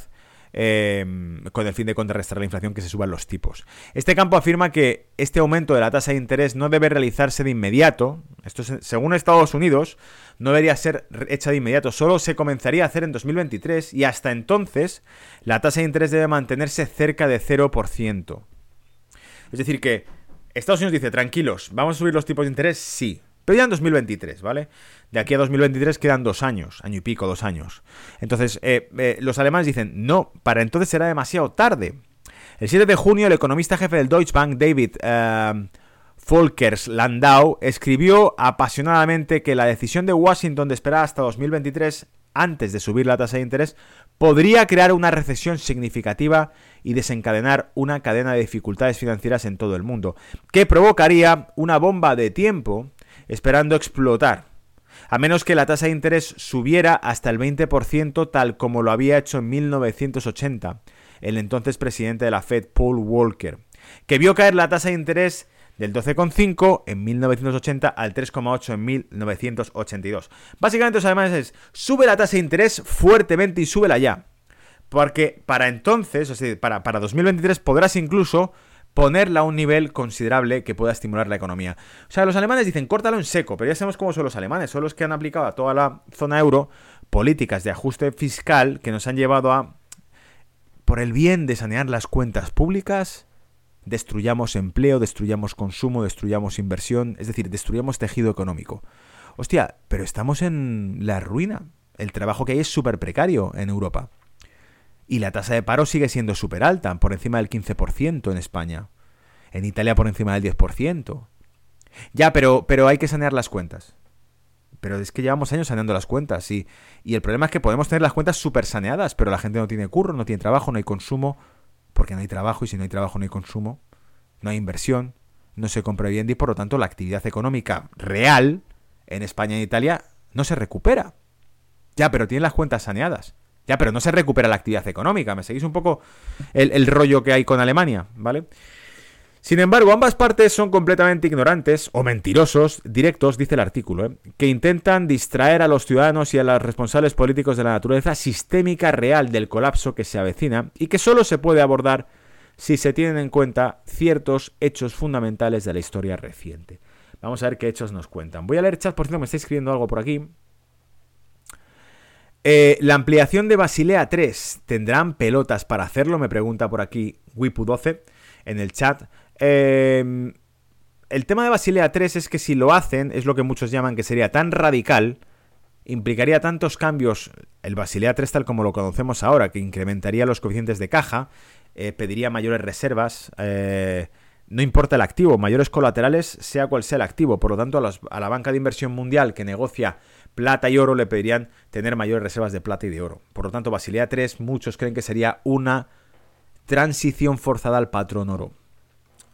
Em, con el fin de contrarrestar la inflación que se suban los tipos. Este campo afirma que este aumento de la tasa de interés no debe realizarse de inmediato. Esto según Estados Unidos, no debería ser hecha de inmediato, solo se comenzaría a hacer en 2023 y hasta entonces la tasa de interés debe mantenerse cerca de 0%. Es decir, que Estados Unidos dice, tranquilos, ¿vamos a subir los tipos de interés? Sí, pero ya en 2023, ¿vale? De aquí a 2023 quedan dos años, año y pico, dos años. Entonces, eh, eh, los alemanes dicen, no, para entonces será demasiado tarde. El 7 de junio, el economista jefe del Deutsche Bank, David eh, Volkers Landau, escribió apasionadamente que la decisión de Washington de esperar hasta 2023 antes de subir la tasa de interés podría crear una recesión significativa y desencadenar una cadena de dificultades financieras en todo el mundo, que provocaría una bomba de tiempo esperando explotar, a menos que la tasa de interés subiera hasta el 20% tal como lo había hecho en 1980 el entonces presidente de la Fed, Paul Walker, que vio caer la tasa de interés del 12,5 en 1980 al 3,8 en 1982. Básicamente los alemanes es, sube la tasa de interés fuertemente y súbela ya. Porque para entonces, o sea, para, para 2023 podrás incluso ponerla a un nivel considerable que pueda estimular la economía. O sea, los alemanes dicen, córtalo en seco, pero ya sabemos cómo son los alemanes, son los que han aplicado a toda la zona euro políticas de ajuste fiscal que nos han llevado a, por el bien de sanear las cuentas públicas, destruyamos empleo, destruyamos consumo, destruyamos inversión, es decir, destruyamos tejido económico. Hostia, pero estamos en la ruina. El trabajo que hay es súper precario en Europa. Y la tasa de paro sigue siendo súper alta, por encima del 15% en España. En Italia por encima del 10%. Ya, pero, pero hay que sanear las cuentas. Pero es que llevamos años saneando las cuentas, y, y el problema es que podemos tener las cuentas súper saneadas, pero la gente no tiene curro, no tiene trabajo, no hay consumo, porque no hay trabajo, y si no hay trabajo no hay consumo, no hay inversión, no se compra vivienda, y por lo tanto la actividad económica real en España y Italia no se recupera. Ya, pero tienen las cuentas saneadas. Ya, pero no se recupera la actividad económica. ¿Me seguís un poco el, rollo que hay con Alemania? ¿Vale? Sin embargo, ambas partes son completamente ignorantes o mentirosos, directos, dice el artículo, ¿eh? que intentan distraer a los ciudadanos y a los responsables políticos de la naturaleza sistémica real del colapso que se avecina y que solo se puede abordar si se tienen en cuenta ciertos hechos fundamentales de la historia reciente. Vamos a ver qué hechos nos cuentan. Voy a leer chat, por cierto, me está escribiendo algo por aquí. Eh, la ampliación de Basilea 3, ¿tendrán pelotas para hacerlo? Me pregunta por aquí Wipu12 en el chat. Em, el tema de Basilea 3 es que si lo hacen, es lo que muchos llaman que sería tan radical, implicaría tantos cambios, el Basilea 3 tal como lo conocemos ahora, que incrementaría los coeficientes de caja, eh, pediría mayores reservas, eh, no importa el activo, mayores colaterales, sea cual sea el activo. Por lo tanto, a la banca de inversión mundial que negocia plata y oro le pedirían tener mayores reservas de plata y de oro. Por lo tanto, Basilea 3 muchos creen que sería una transición forzada al patrón oro.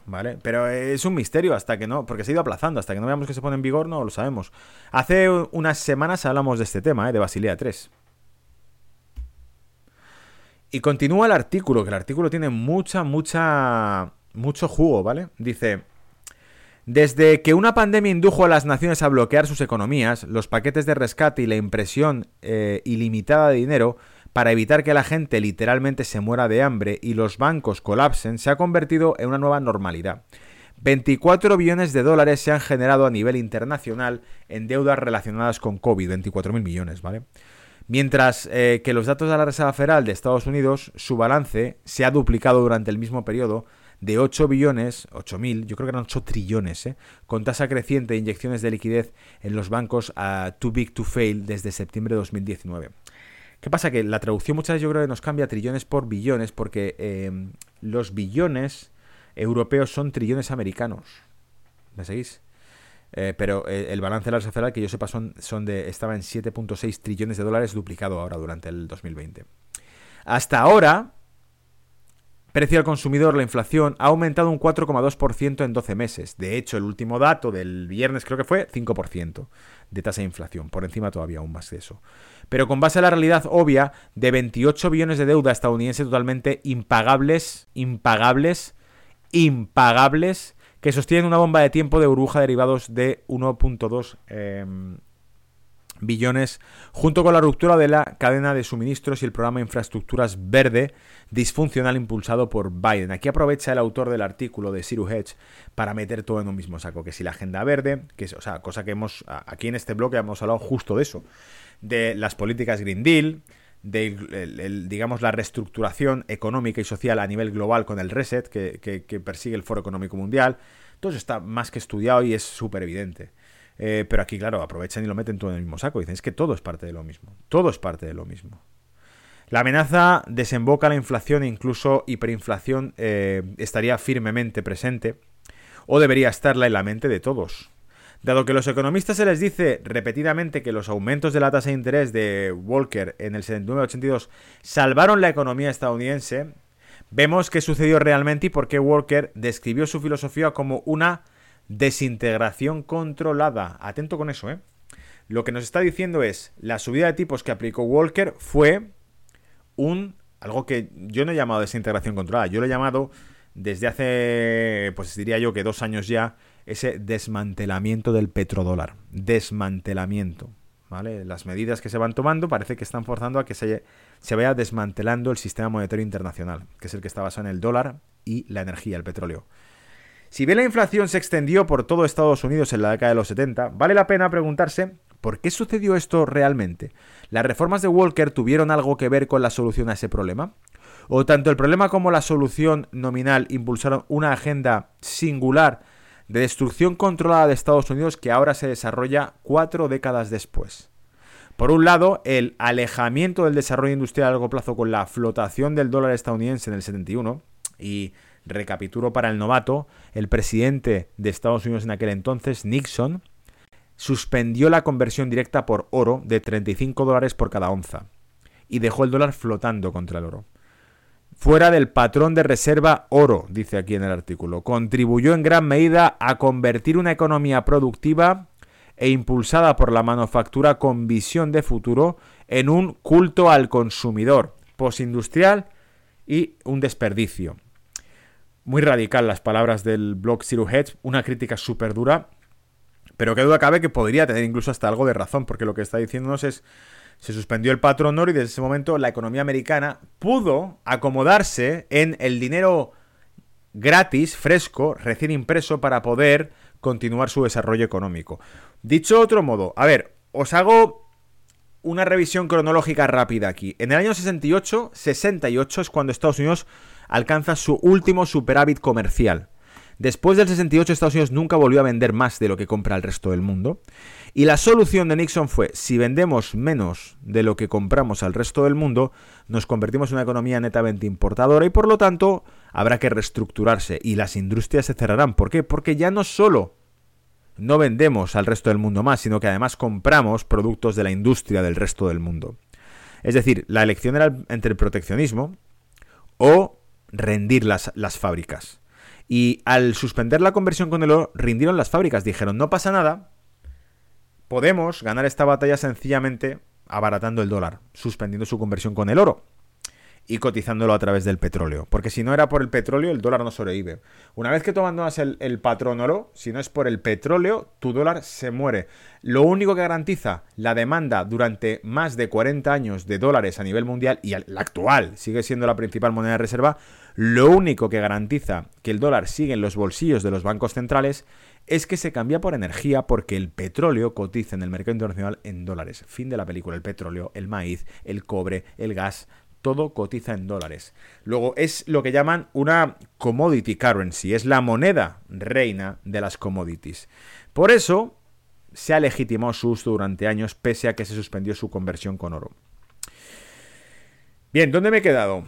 ¿Vale? Pero es un misterio hasta que no, porque se ha ido aplazando, hasta que no veamos que se pone en vigor no lo sabemos. Hace unas semanas hablamos de este tema, ¿eh? de Basilea 3. Y continúa el artículo, que el artículo tiene mucha, mucha, mucho jugo, ¿vale? Dice, desde que una pandemia indujo a las naciones a bloquear sus economías, los paquetes de rescate y la impresión eh, ilimitada de dinero para evitar que la gente literalmente se muera de hambre y los bancos colapsen se ha convertido en una nueva normalidad. 24 billones de dólares se han generado a nivel internacional en deudas relacionadas con COVID, 24 mil millones, ¿vale? Mientras eh, que los datos de la Reserva Federal de Estados Unidos, su balance se ha duplicado durante el mismo periodo, de 8 billones, 8 mil, yo creo que eran 8 trillones, ¿eh? con tasa creciente de inyecciones de liquidez en los bancos a Too Big to Fail desde septiembre de 2019. ¿Qué pasa? Que la traducción muchas veces yo creo que nos cambia trillones por billones porque em, los billones europeos son trillones americanos. ¿Me seguís? Eh, pero eh, el balance de la Reserva Federal, que yo sepa, son, son de, estaba en 7.6 trillones de dólares duplicado ahora durante el 2020. Hasta ahora, precio al consumidor, la inflación, ha aumentado un 4,2% en 12 meses. De hecho, el último dato del viernes creo que fue 5% de tasa de inflación, por encima todavía aún más de eso. Pero con base a la realidad obvia de 28 billones de deuda estadounidense totalmente impagables, impagables, impagables, que sostienen una bomba de tiempo de burbuja derivados de 1.2 billones, junto con la ruptura de la cadena de suministros y el programa de infraestructuras verde disfuncional impulsado por Biden. Aquí aprovecha el autor del artículo de Siru Hedge para meter todo en un mismo saco, que si la agenda verde, que es, o sea, cosa que hemos aquí en este bloque hemos hablado justo de eso, de las políticas Green Deal, de digamos la reestructuración económica y social a nivel global con el reset que, que persigue el Foro Económico Mundial. Todo eso está más que estudiado y es súper evidente. Eh, pero aquí, claro, aprovechan y lo meten todo en el mismo saco. Dicen, es que todo es parte de lo mismo. Todo es parte de lo mismo. La amenaza desemboca la inflación e incluso hiperinflación eh, estaría firmemente presente o debería estarla en la mente de todos. Dado que los economistas se les dice repetidamente que los aumentos de la tasa de interés de Walker en el 79-82 salvaron la economía estadounidense, vemos qué sucedió realmente y por qué Walker describió su filosofía como una Desintegración controlada. Atento con eso, ¿eh? Lo que nos está diciendo es, la subida de tipos que aplicó Walker fue un... algo que yo no he llamado desintegración controlada, yo lo he llamado desde hace, pues diría yo que dos años ya, ese desmantelamiento del petrodólar. Desmantelamiento. ¿Vale? Las medidas que se van tomando parece que están forzando a que se, se vaya desmantelando el sistema monetario internacional, que es el que está basado en el dólar y la energía, el petróleo. Si bien la inflación se extendió por todo Estados Unidos en la década de los 70, vale la pena preguntarse ¿por qué sucedió esto realmente? ¿Las reformas de Walker tuvieron algo que ver con la solución a ese problema? ¿O tanto el problema como la solución nominal impulsaron una agenda singular de destrucción controlada de Estados Unidos que ahora se desarrolla cuatro décadas después? Por un lado, el alejamiento del desarrollo industrial a largo plazo con la flotación del dólar estadounidense en el 71 y Recapitulo para el novato, el presidente de Estados Unidos en aquel entonces, Nixon, suspendió la conversión directa por oro de 35 dólares por cada onza y dejó el dólar flotando contra el oro. Fuera del patrón de reserva oro, dice aquí en el artículo, contribuyó en gran medida a convertir una economía productiva e impulsada por la manufactura con visión de futuro en un culto al consumidor postindustrial y un desperdicio muy radical las palabras del blog Zero Hedge, una crítica súper dura, pero qué duda cabe que podría tener incluso hasta algo de razón, porque lo que está diciéndonos es, se suspendió el patrón oro y desde ese momento la economía americana pudo acomodarse en el dinero gratis, fresco, recién impreso, para poder continuar su desarrollo económico. Dicho de otro modo, a ver, os hago una revisión cronológica rápida aquí. En el año 68, 68 es cuando Estados Unidos alcanza su último superávit comercial. Después del 68 Estados Unidos nunca volvió a vender más de lo que compra el resto del mundo. Y la solución de Nixon fue, si vendemos menos de lo que compramos al resto del mundo, nos convertimos en una economía netamente importadora y por lo tanto habrá que reestructurarse y las industrias se cerrarán. ¿Por qué? Porque ya no solo no vendemos al resto del mundo más, sino que además compramos productos de la industria del resto del mundo. Es decir, la elección era entre el proteccionismo o rendir las, las fábricas. Y al suspender la conversión con el oro, rindieron las fábricas. Dijeron, no pasa nada, podemos ganar esta batalla sencillamente abaratando el dólar, suspendiendo su conversión con el oro y cotizándolo a través del petróleo. Porque si no era por el petróleo, el dólar no sobrevive. Una vez que tomas el, el patrón oro, si no es por el petróleo, tu dólar se muere. Lo único que garantiza la demanda durante más de 40 años de dólares a nivel mundial, y la actual sigue siendo la principal moneda de reserva, lo único que garantiza que el dólar sigue en los bolsillos de los bancos centrales es que se cambia por energía porque el petróleo cotiza en el mercado internacional en dólares. Fin de la película. El petróleo, el maíz, el cobre, el gas, todo cotiza en dólares. Luego es lo que llaman una commodity currency, es la moneda reina de las commodities. Por eso se ha legitimado su uso durante años pese a que se suspendió su conversión con oro. Bien, ¿dónde me he quedado?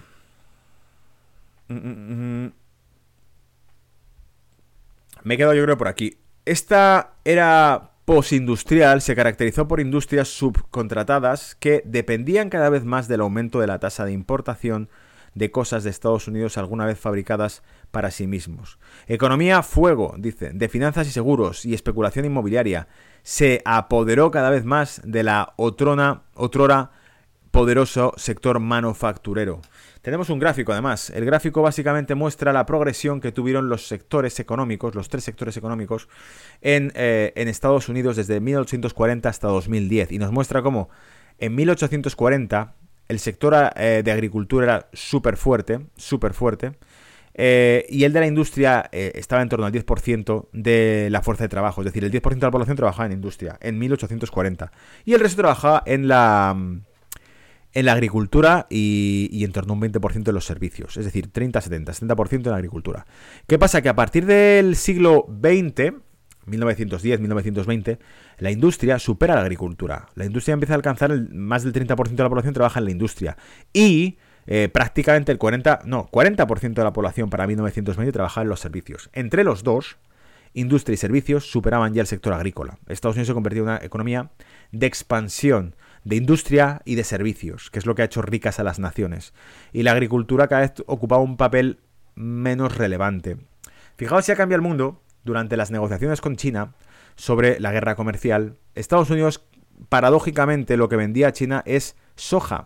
Me he quedado yo creo por aquí. Esta era postindustrial se caracterizó por industrias subcontratadas que dependían cada vez más del aumento de la tasa de importación de cosas de Estados Unidos alguna vez fabricadas para sí mismos. Economía fuego, dice, de finanzas y seguros y especulación inmobiliaria. Se apoderó cada vez más de la otrona, otrora poderoso sector manufacturero. Tenemos un gráfico además. El gráfico básicamente muestra la progresión que tuvieron los sectores económicos, los tres sectores económicos, en, eh, Estados Unidos desde 1840 hasta 2010. Y nos muestra cómo en 1840 el sector eh, de agricultura era súper fuerte, súper fuerte. Eh, y el de la industria estaba en torno al 10% de la fuerza de trabajo, es decir, el 10% de la población trabajaba en industria en 1840 y el resto trabajaba en la en la agricultura y, en torno a un 20% en los servicios, es decir, 30-70, 70% en la agricultura. ¿Qué pasa? Que a partir del siglo XX, 1910-1920, la industria supera la agricultura. La industria empieza a alcanzar más del 30% de la población trabaja en la industria. Y eh, prácticamente el 40, no, 40% de la población para 1920 trabajaba en los servicios. Entre los dos, industria y servicios superaban ya el sector agrícola. Estados Unidos se convirtió en una economía de expansión de industria y de servicios, que es lo que ha hecho ricas a las naciones. Y la agricultura cada vez ocupaba un papel menos relevante. Fijaos si ha cambiado el mundo durante las negociaciones con China sobre la guerra comercial. Estados Unidos, paradójicamente, lo que vendía a China es soja.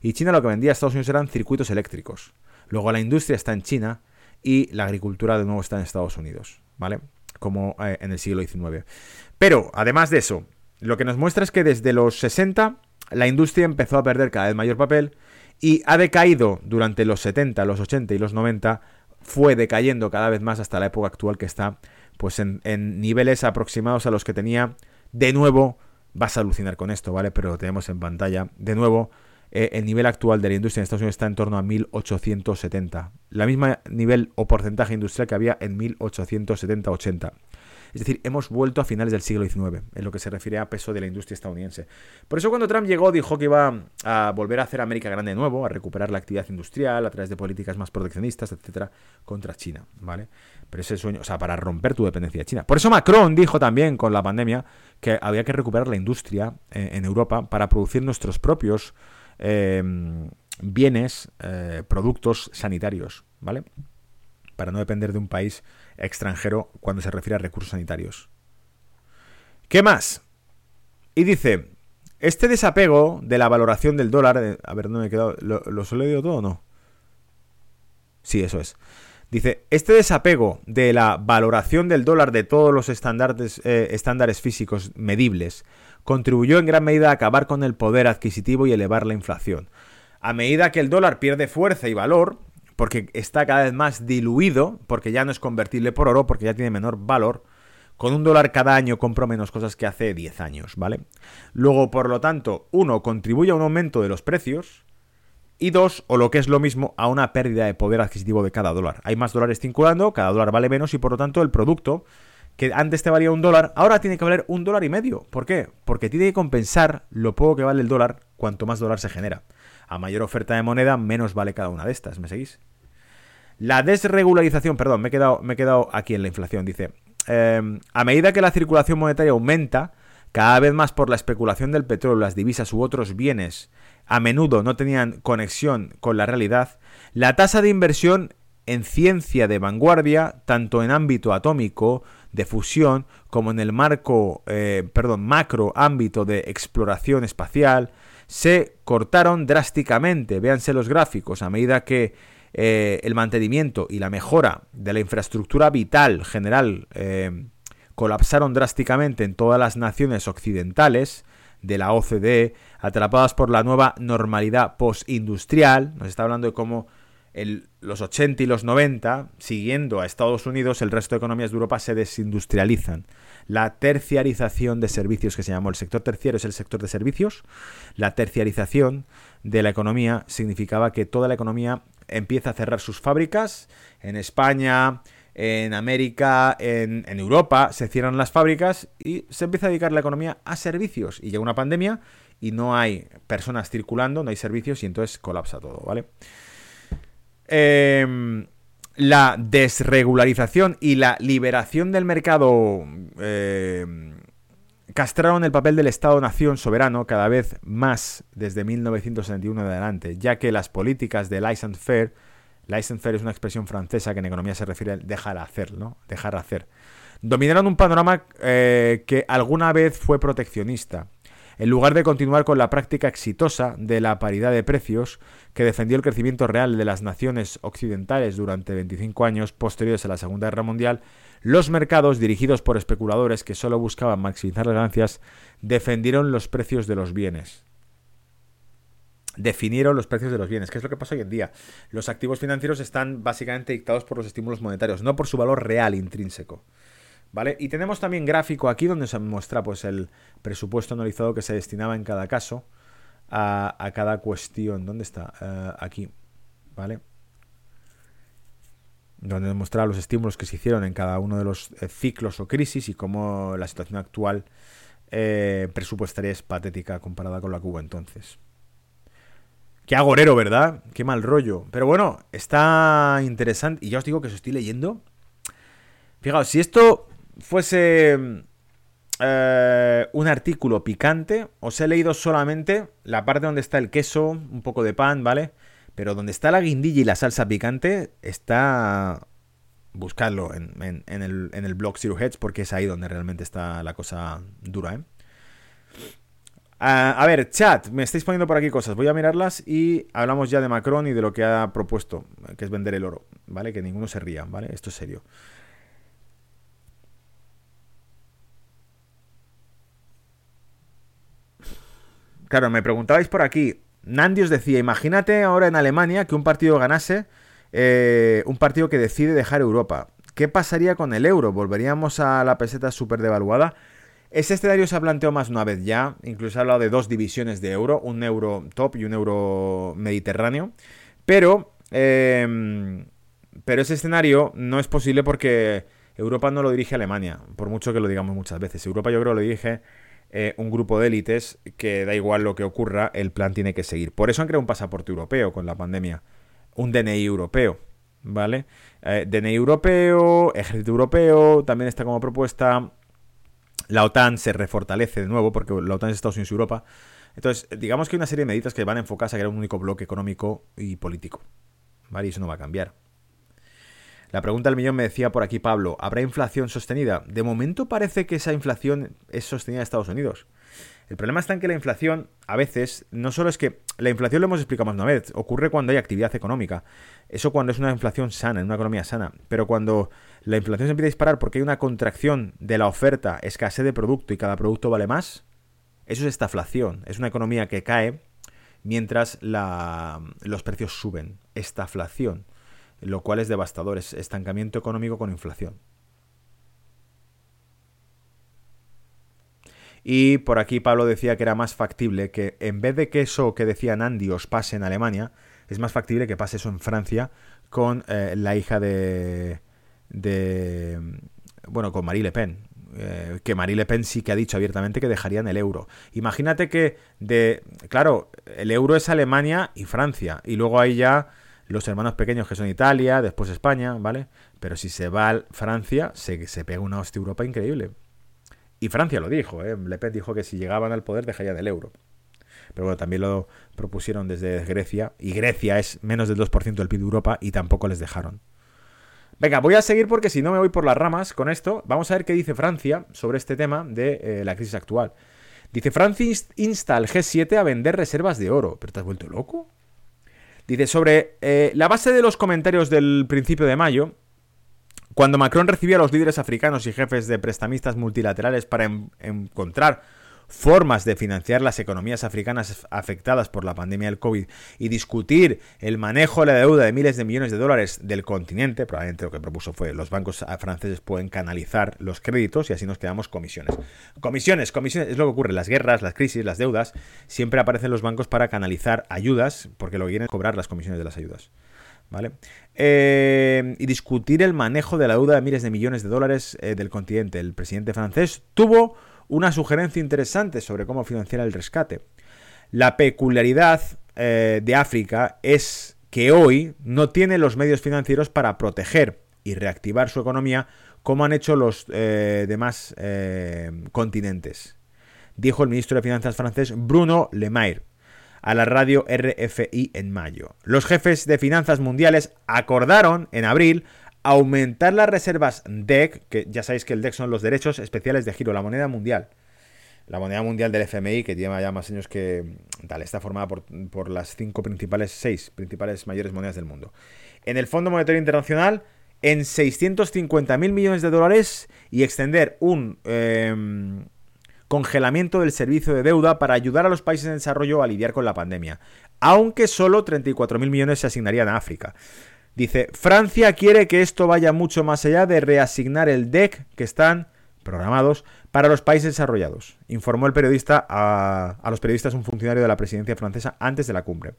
Y China lo que vendía a Estados Unidos eran circuitos eléctricos. Luego la industria está en China y la agricultura de nuevo está en Estados Unidos, ¿vale? Como eh, en el siglo XIX. Pero, además de eso, lo que nos muestra es que desde los 60 la industria empezó a perder cada vez mayor papel y ha decaído durante los 70, los 80 y los 90, fue decayendo cada vez más hasta la época actual que está pues en, niveles aproximados a los que tenía. De nuevo, vas a alucinar con esto, ¿vale? Pero lo tenemos en pantalla. De nuevo, eh, el nivel actual de la industria en Estados Unidos está en torno a 1870. La misma nivel o porcentaje industrial que había en 1870-80. Es decir, hemos vuelto a finales del siglo XIX, en lo que se refiere a peso de la industria estadounidense. Por eso cuando Trump llegó dijo que iba a volver a hacer América grande de nuevo, a recuperar la actividad industrial a través de políticas más proteccionistas, etcétera, contra China, ¿vale? Pero ese sueño, o sea, para romper tu dependencia de China. Por eso Macron dijo también con la pandemia que había que recuperar la industria eh, en Europa para producir nuestros propios eh, bienes, eh, productos sanitarios, ¿vale? Para no depender de un país extranjero cuando se refiere a recursos sanitarios. ¿Qué más? Y dice, este desapego de la valoración del dólar... Eh, a ver, ¿dónde me he quedado? ¿Lo, lo he todo o no? Sí, eso es. Dice, este desapego de la valoración del dólar de todos los eh, estándares físicos medibles contribuyó en gran medida a acabar con el poder adquisitivo y elevar la inflación. A medida que el dólar pierde fuerza y valor, porque está cada vez más diluido, porque ya no es convertible por oro, porque ya tiene menor valor. Con un dólar cada año compro menos cosas que hace 10 años, ¿vale? Luego, por lo tanto, uno, contribuye a un aumento de los precios. Y dos, o lo que es lo mismo, a una pérdida de poder adquisitivo de cada dólar. Hay más dólares circulando, cada dólar vale menos y por lo tanto el producto que antes te valía un dólar, ahora tiene que valer un dólar y medio. ¿Por qué? Porque tiene que compensar lo poco que vale el dólar cuanto más dólar se genera. A mayor oferta de moneda, menos vale cada una de estas. ¿Me seguís? La desregularización, perdón, me he quedado, me he quedado aquí en la inflación, dice. Em, a medida que la circulación monetaria aumenta, cada vez más por la especulación del petróleo, las divisas u otros bienes, a menudo no tenían conexión con la realidad, la tasa de inversión en ciencia de vanguardia, tanto en ámbito atómico, de fusión, como en el marco, eh, perdón, macro ámbito de exploración espacial, se cortaron drásticamente. Véanse los gráficos, a medida que eh, el mantenimiento y la mejora de la infraestructura vital general eh, colapsaron drásticamente en todas las naciones occidentales de la OCDE, atrapadas por la nueva normalidad postindustrial. Nos está hablando de cómo en los 80 y los 90, siguiendo a Estados Unidos, el resto de economías de Europa se desindustrializan. La terciarización de servicios, que se llamó el sector terciario, es el sector de servicios. La terciarización de la economía significaba que toda la economía empieza a cerrar sus fábricas. En España, en América, en, Europa, se cierran las fábricas y se empieza a dedicar la economía a servicios. Y llega una pandemia y no hay personas circulando, no hay servicios y entonces colapsa todo, ¿vale? Em, la desregularización y la liberación del mercado em, castraron el papel del Estado-nación soberano cada vez más desde 1971 en adelante, ya que las políticas de laissez-faire, laissez-faire es una expresión francesa que en economía se refiere a dejar hacer, ¿no? Dejar hacer. Dominaron un panorama eh, que alguna vez fue proteccionista, en lugar de continuar con la práctica exitosa de la paridad de precios que defendió el crecimiento real de las naciones occidentales durante 25 años posteriores a la Segunda Guerra Mundial, los mercados, dirigidos por especuladores que solo buscaban maximizar las ganancias, defendieron los precios de los bienes. Definieron los precios de los bienes. ¿Qué es lo que pasa hoy en día? Los activos financieros están básicamente dictados por los estímulos monetarios, no por su valor real intrínseco. ¿Vale? Y tenemos también gráfico aquí donde se muestra pues, el presupuesto analizado que se destinaba en cada caso a, cada cuestión. ¿Dónde está? Eh, aquí. ¿Vale? Donde demuestra los estímulos que se hicieron en cada uno de los eh, ciclos o crisis y cómo la situación actual eh, presupuestaria es patética comparada con la hubo entonces. Qué agorero, ¿verdad? Qué mal rollo. Pero bueno, está interesante. Y ya os digo que os estoy leyendo. Fijaos, si esto fuese eh, un artículo picante, os he leído solamente la parte donde está el queso, un poco de pan, ¿vale? Pero donde está la guindilla y la salsa picante, está... Buscadlo en, el, en el, blog Zero Heads porque es ahí donde realmente está la cosa dura, ¿eh? Ah, a ver, chat, me estáis poniendo por aquí cosas. Voy a mirarlas y hablamos ya de Macron y de lo que ha propuesto, que es vender el oro, ¿vale? Que ninguno se ría, ¿vale? Esto es serio. Claro, me preguntabais por aquí. Nandi os decía, imagínate ahora en Alemania que un partido ganase, eh, un partido que decide dejar Europa. ¿Qué pasaría con el euro? ¿Volveríamos a la peseta súper devaluada? Ese escenario se ha planteado más una vez ya, incluso ha hablado de dos divisiones de euro, un euro top y un euro mediterráneo, pero, em, pero ese escenario no es posible porque Europa no lo dirige Alemania, por mucho que lo digamos muchas veces. Europa yo creo lo dirige eh, un grupo de élites que da igual lo que ocurra, el plan tiene que seguir. Por eso han creado un pasaporte europeo con la pandemia, un DNI europeo, ¿vale? Eh, DNI europeo, ejército europeo, también está como propuesta. La OTAN se refortalece de nuevo, porque la OTAN es Estados Unidos y Europa. Entonces, digamos que hay una serie de medidas que van enfocadas a crear un único bloque económico y político. ¿Vale? Y eso no va a cambiar. La pregunta del millón me decía por aquí Pablo, ¿habrá inflación sostenida? De momento parece que esa inflación es sostenida en Estados Unidos. El problema está en que la inflación, a veces, no solo es que la inflación lo hemos explicado más una vez, ocurre cuando hay actividad económica. Eso cuando es una inflación sana, en una economía sana. Pero cuando la inflación se empieza a disparar porque hay una contracción de la oferta, escasez de producto y cada producto vale más, eso es estaflación. Es una economía que cae mientras los precios suben. Estaflación lo cual es devastador, es estancamiento económico con inflación. Y por aquí Pablo decía que era más factible que en vez de que eso que decía Nandi os pase en Alemania, es más factible que pase eso en Francia con eh, la hija de, de... Bueno, con Marie Le Pen. Eh, que Marie Le Pen sí que ha dicho abiertamente que dejarían el euro. Imagínate que de... Claro, el euro es Alemania y Francia. Y luego hay ya los hermanos pequeños que son Italia, después España, ¿vale? Pero si se va a Francia, se, se pega una hostia Europa increíble. Y Francia lo dijo, ¿eh? Le Pen dijo que si llegaban al poder dejarían el euro. Pero bueno, también lo propusieron desde Grecia, y Grecia es menos del 2% del PIB de Europa, y tampoco les dejaron. Venga, voy a seguir porque si no me voy por las ramas con esto. Vamos a ver qué dice Francia sobre este tema de eh, la crisis actual. Dice, Francia insta al G7 a vender reservas de oro. ¿Pero te has vuelto loco? Dice, sobre eh, la base de los comentarios del principio de mayo, cuando Macron recibía a los líderes africanos y jefes de prestamistas multilaterales para encontrar formas de financiar las economías africanas afectadas por la pandemia del COVID y discutir el manejo de la deuda de miles de millones de dólares del continente, probablemente lo que propuso fue los bancos franceses pueden canalizar los créditos y así nos quedamos comisiones. Comisiones, comisiones, es lo que ocurre, las guerras, las crisis, las deudas, siempre aparecen los bancos para canalizar ayudas porque lo que quieren es cobrar las comisiones de las ayudas. ¿Vale? Eh, y discutir el manejo de la deuda de miles de millones de dólares eh, del continente. El presidente francés tuvo una sugerencia interesante sobre cómo financiar el rescate. La peculiaridad eh, de África es que hoy no tiene los medios financieros para proteger y reactivar su economía como han hecho los eh, demás eh, continentes. dijo el ministro de Finanzas francés Bruno Le Maire a la radio RFI en mayo. Los jefes de finanzas mundiales acordaron en abril aumentar las reservas DEC, que ya sabéis que el DEC son los derechos especiales de giro, la moneda mundial. La moneda mundial del FMI, que lleva ya más años que tal, está formada por, las cinco principales, seis principales mayores monedas del mundo. En el Fondo Monetario Internacional, en 650 mil millones de dólares y extender un em, congelamiento del servicio de deuda para ayudar a los países en desarrollo a lidiar con la pandemia, aunque solo 34 mil millones se asignarían a África. Dice, Francia quiere que esto vaya mucho más allá de reasignar el DEC que están programados para los países desarrollados, informó el periodista a, los periodistas un funcionario de la presidencia francesa antes de la cumbre.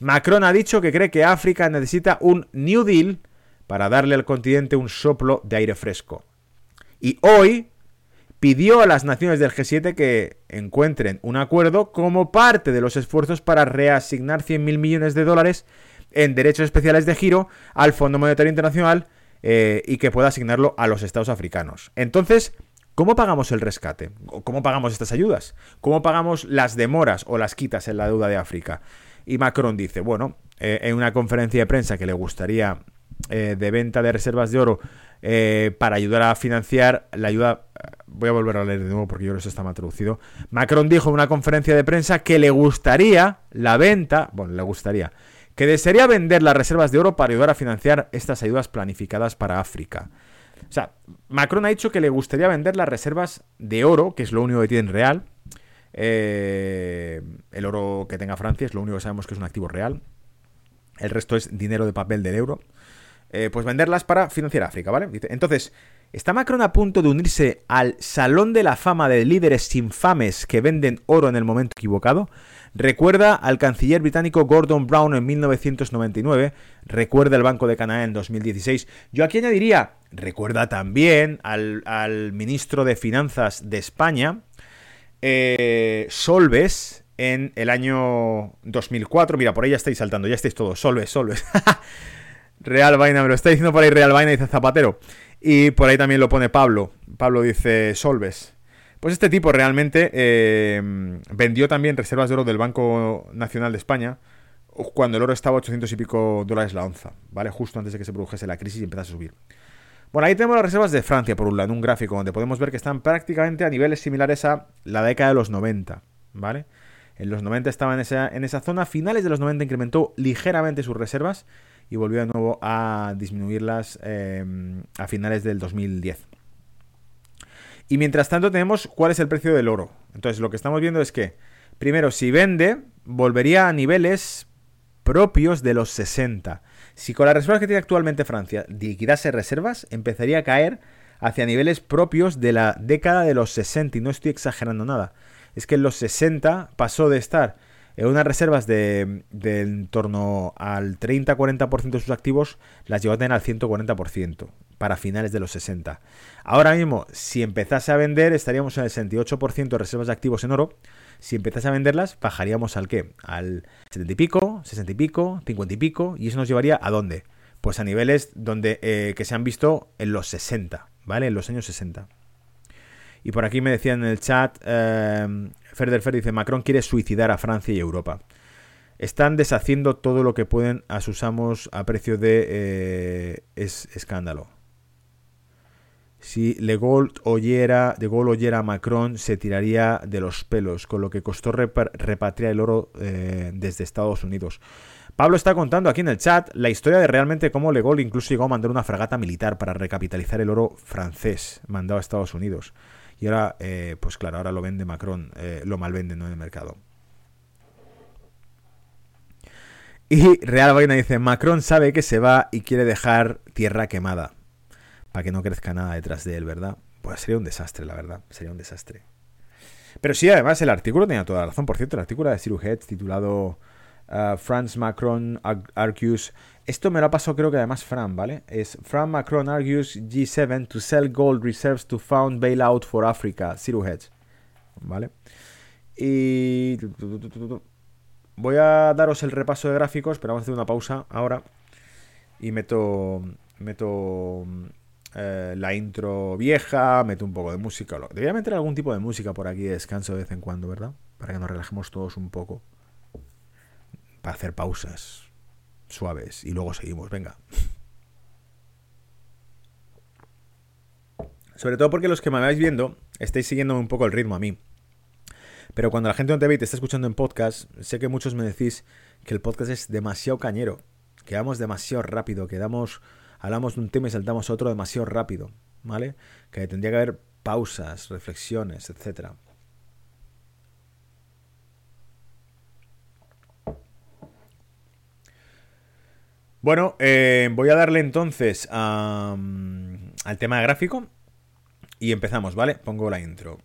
Macron ha dicho que cree que África necesita un New Deal para darle al continente un soplo de aire fresco. Y hoy pidió a las naciones del G7 que encuentren un acuerdo como parte de los esfuerzos para reasignar 100.000 millones de dólares en derechos especiales de giro al Fondo Monetario Internacional eh, y que pueda asignarlo a los estados africanos. Entonces, ¿Cómo pagamos el rescate? ¿Cómo pagamos estas ayudas? ¿Cómo pagamos las demoras o las quitas en la deuda de África? Y Macron dice, bueno, eh, en una conferencia de prensa que le gustaría eh, de venta de reservas de oro para ayudar a financiar la ayuda... Voy a volver a leer de nuevo porque yo creo que eso está mal traducido. Macron dijo en una conferencia de prensa que le gustaría la venta, bueno, le gustaría, que desearía vender las reservas de oro para ayudar a financiar estas ayudas planificadas para África. O sea, Macron ha dicho que le gustaría vender las reservas de oro, que es lo único que tiene real. Eh, el oro que tenga Francia es lo único que sabemos que es un activo real. El resto es dinero de papel del euro. Eh, pues venderlas para financiar África, ¿vale? Entonces, ¿está Macron a punto de unirse al salón de la fama de líderes infames que venden oro en el momento equivocado? Recuerda al canciller británico Gordon Brown en 1999, recuerda el Banco de Canadá en 2016. Yo aquí añadiría, recuerda también al, ministro de Finanzas de España, eh, Solves, en el año 2004. Mira, por ahí ya estáis saltando, ya estáis todos. Solves, Solves. *laughs* Real Vaina, me lo está diciendo por ahí Real Vaina, dice Zapatero. Y por ahí también lo pone Pablo. Pablo dice Solves. Pues este tipo realmente eh, vendió también reservas de oro del Banco Nacional de España cuando el oro estaba a 800 y pico dólares la onza, ¿vale? Justo antes de que se produjese la crisis y empezase a subir. Bueno, ahí tenemos las reservas de Francia, por un lado, en un gráfico donde podemos ver que están prácticamente a niveles similares a la década de los 90, ¿vale? En los 90 estaba en esa, en esa zona, finales de los 90 incrementó ligeramente sus reservas y volvió de nuevo a disminuirlas eh, a finales del 2010. Y mientras tanto tenemos cuál es el precio del oro. Entonces lo que estamos viendo es que, primero, si vende, volvería a niveles propios de los 60. Si con las reservas que tiene actualmente Francia liquidase reservas, empezaría a caer hacia niveles propios de la década de los 60. Y no estoy exagerando nada. Es que en los 60 pasó de estar en unas reservas de, en torno al 30-40% de sus activos, las llevó a tener al 140% para finales de los 60. Ahora mismo, si empezase a vender, estaríamos en el 68% de reservas de activos en oro. Si empezase a venderlas, bajaríamos al qué? Al 70 y pico, 60 y pico, 50 y pico. ¿Y eso nos llevaría a dónde? Pues a niveles donde, eh, que se han visto en los 60, ¿vale? En los años 60. Y por aquí me decían en el chat, eh, Ferder Fer dice, Macron quiere suicidar a Francia y Europa. Están deshaciendo todo lo que pueden a sus amos a precio de eh, escándalo. Si Le Gaulle oyera, de oyera a Macron, se tiraría de los pelos, con lo que costó repatriar el oro eh, desde Estados Unidos. Pablo está contando aquí en el chat la historia de realmente cómo Le Gaulle incluso llegó a mandar una fragata militar para recapitalizar el oro francés mandado a Estados Unidos. Y ahora, eh, pues claro, ahora lo vende Macron, eh, lo malvende ¿no? en el mercado. Y Real Vaina dice, Macron sabe que se va y quiere dejar tierra quemada para que no crezca nada detrás de él, ¿verdad? Pues sería un desastre, la verdad, sería un desastre. Pero sí, además el artículo tenía toda la razón. Por cierto, el artículo de Ciro titulado uh, France Macron argues... Esto me lo ha pasado creo que además Fran, ¿vale? Es Fran Macron argues G7 to sell gold reserves to found bailout for Africa. Ciro ¿Vale? Y... Voy a daros el repaso de gráficos, pero vamos a hacer una pausa ahora. Y meto... Meto eh, la intro vieja, meto un poco de música. Debería meter algún tipo de música por aquí de descanso de vez en cuando, ¿verdad? Para que nos relajemos todos un poco. Para hacer pausas suaves y luego seguimos, venga. Sobre todo porque los que me vais viendo estáis siguiendo un poco el ritmo a mí. Pero cuando la gente no te ve y te está escuchando en podcast, sé que muchos me decís que el podcast es demasiado cañero, que vamos demasiado rápido, que damos, hablamos de un tema y saltamos a otro demasiado rápido, ¿vale? Que tendría que haber pausas, reflexiones, etcétera. Bueno, eh, voy a darle entonces al tema gráfico y empezamos, ¿vale? Pongo la intro.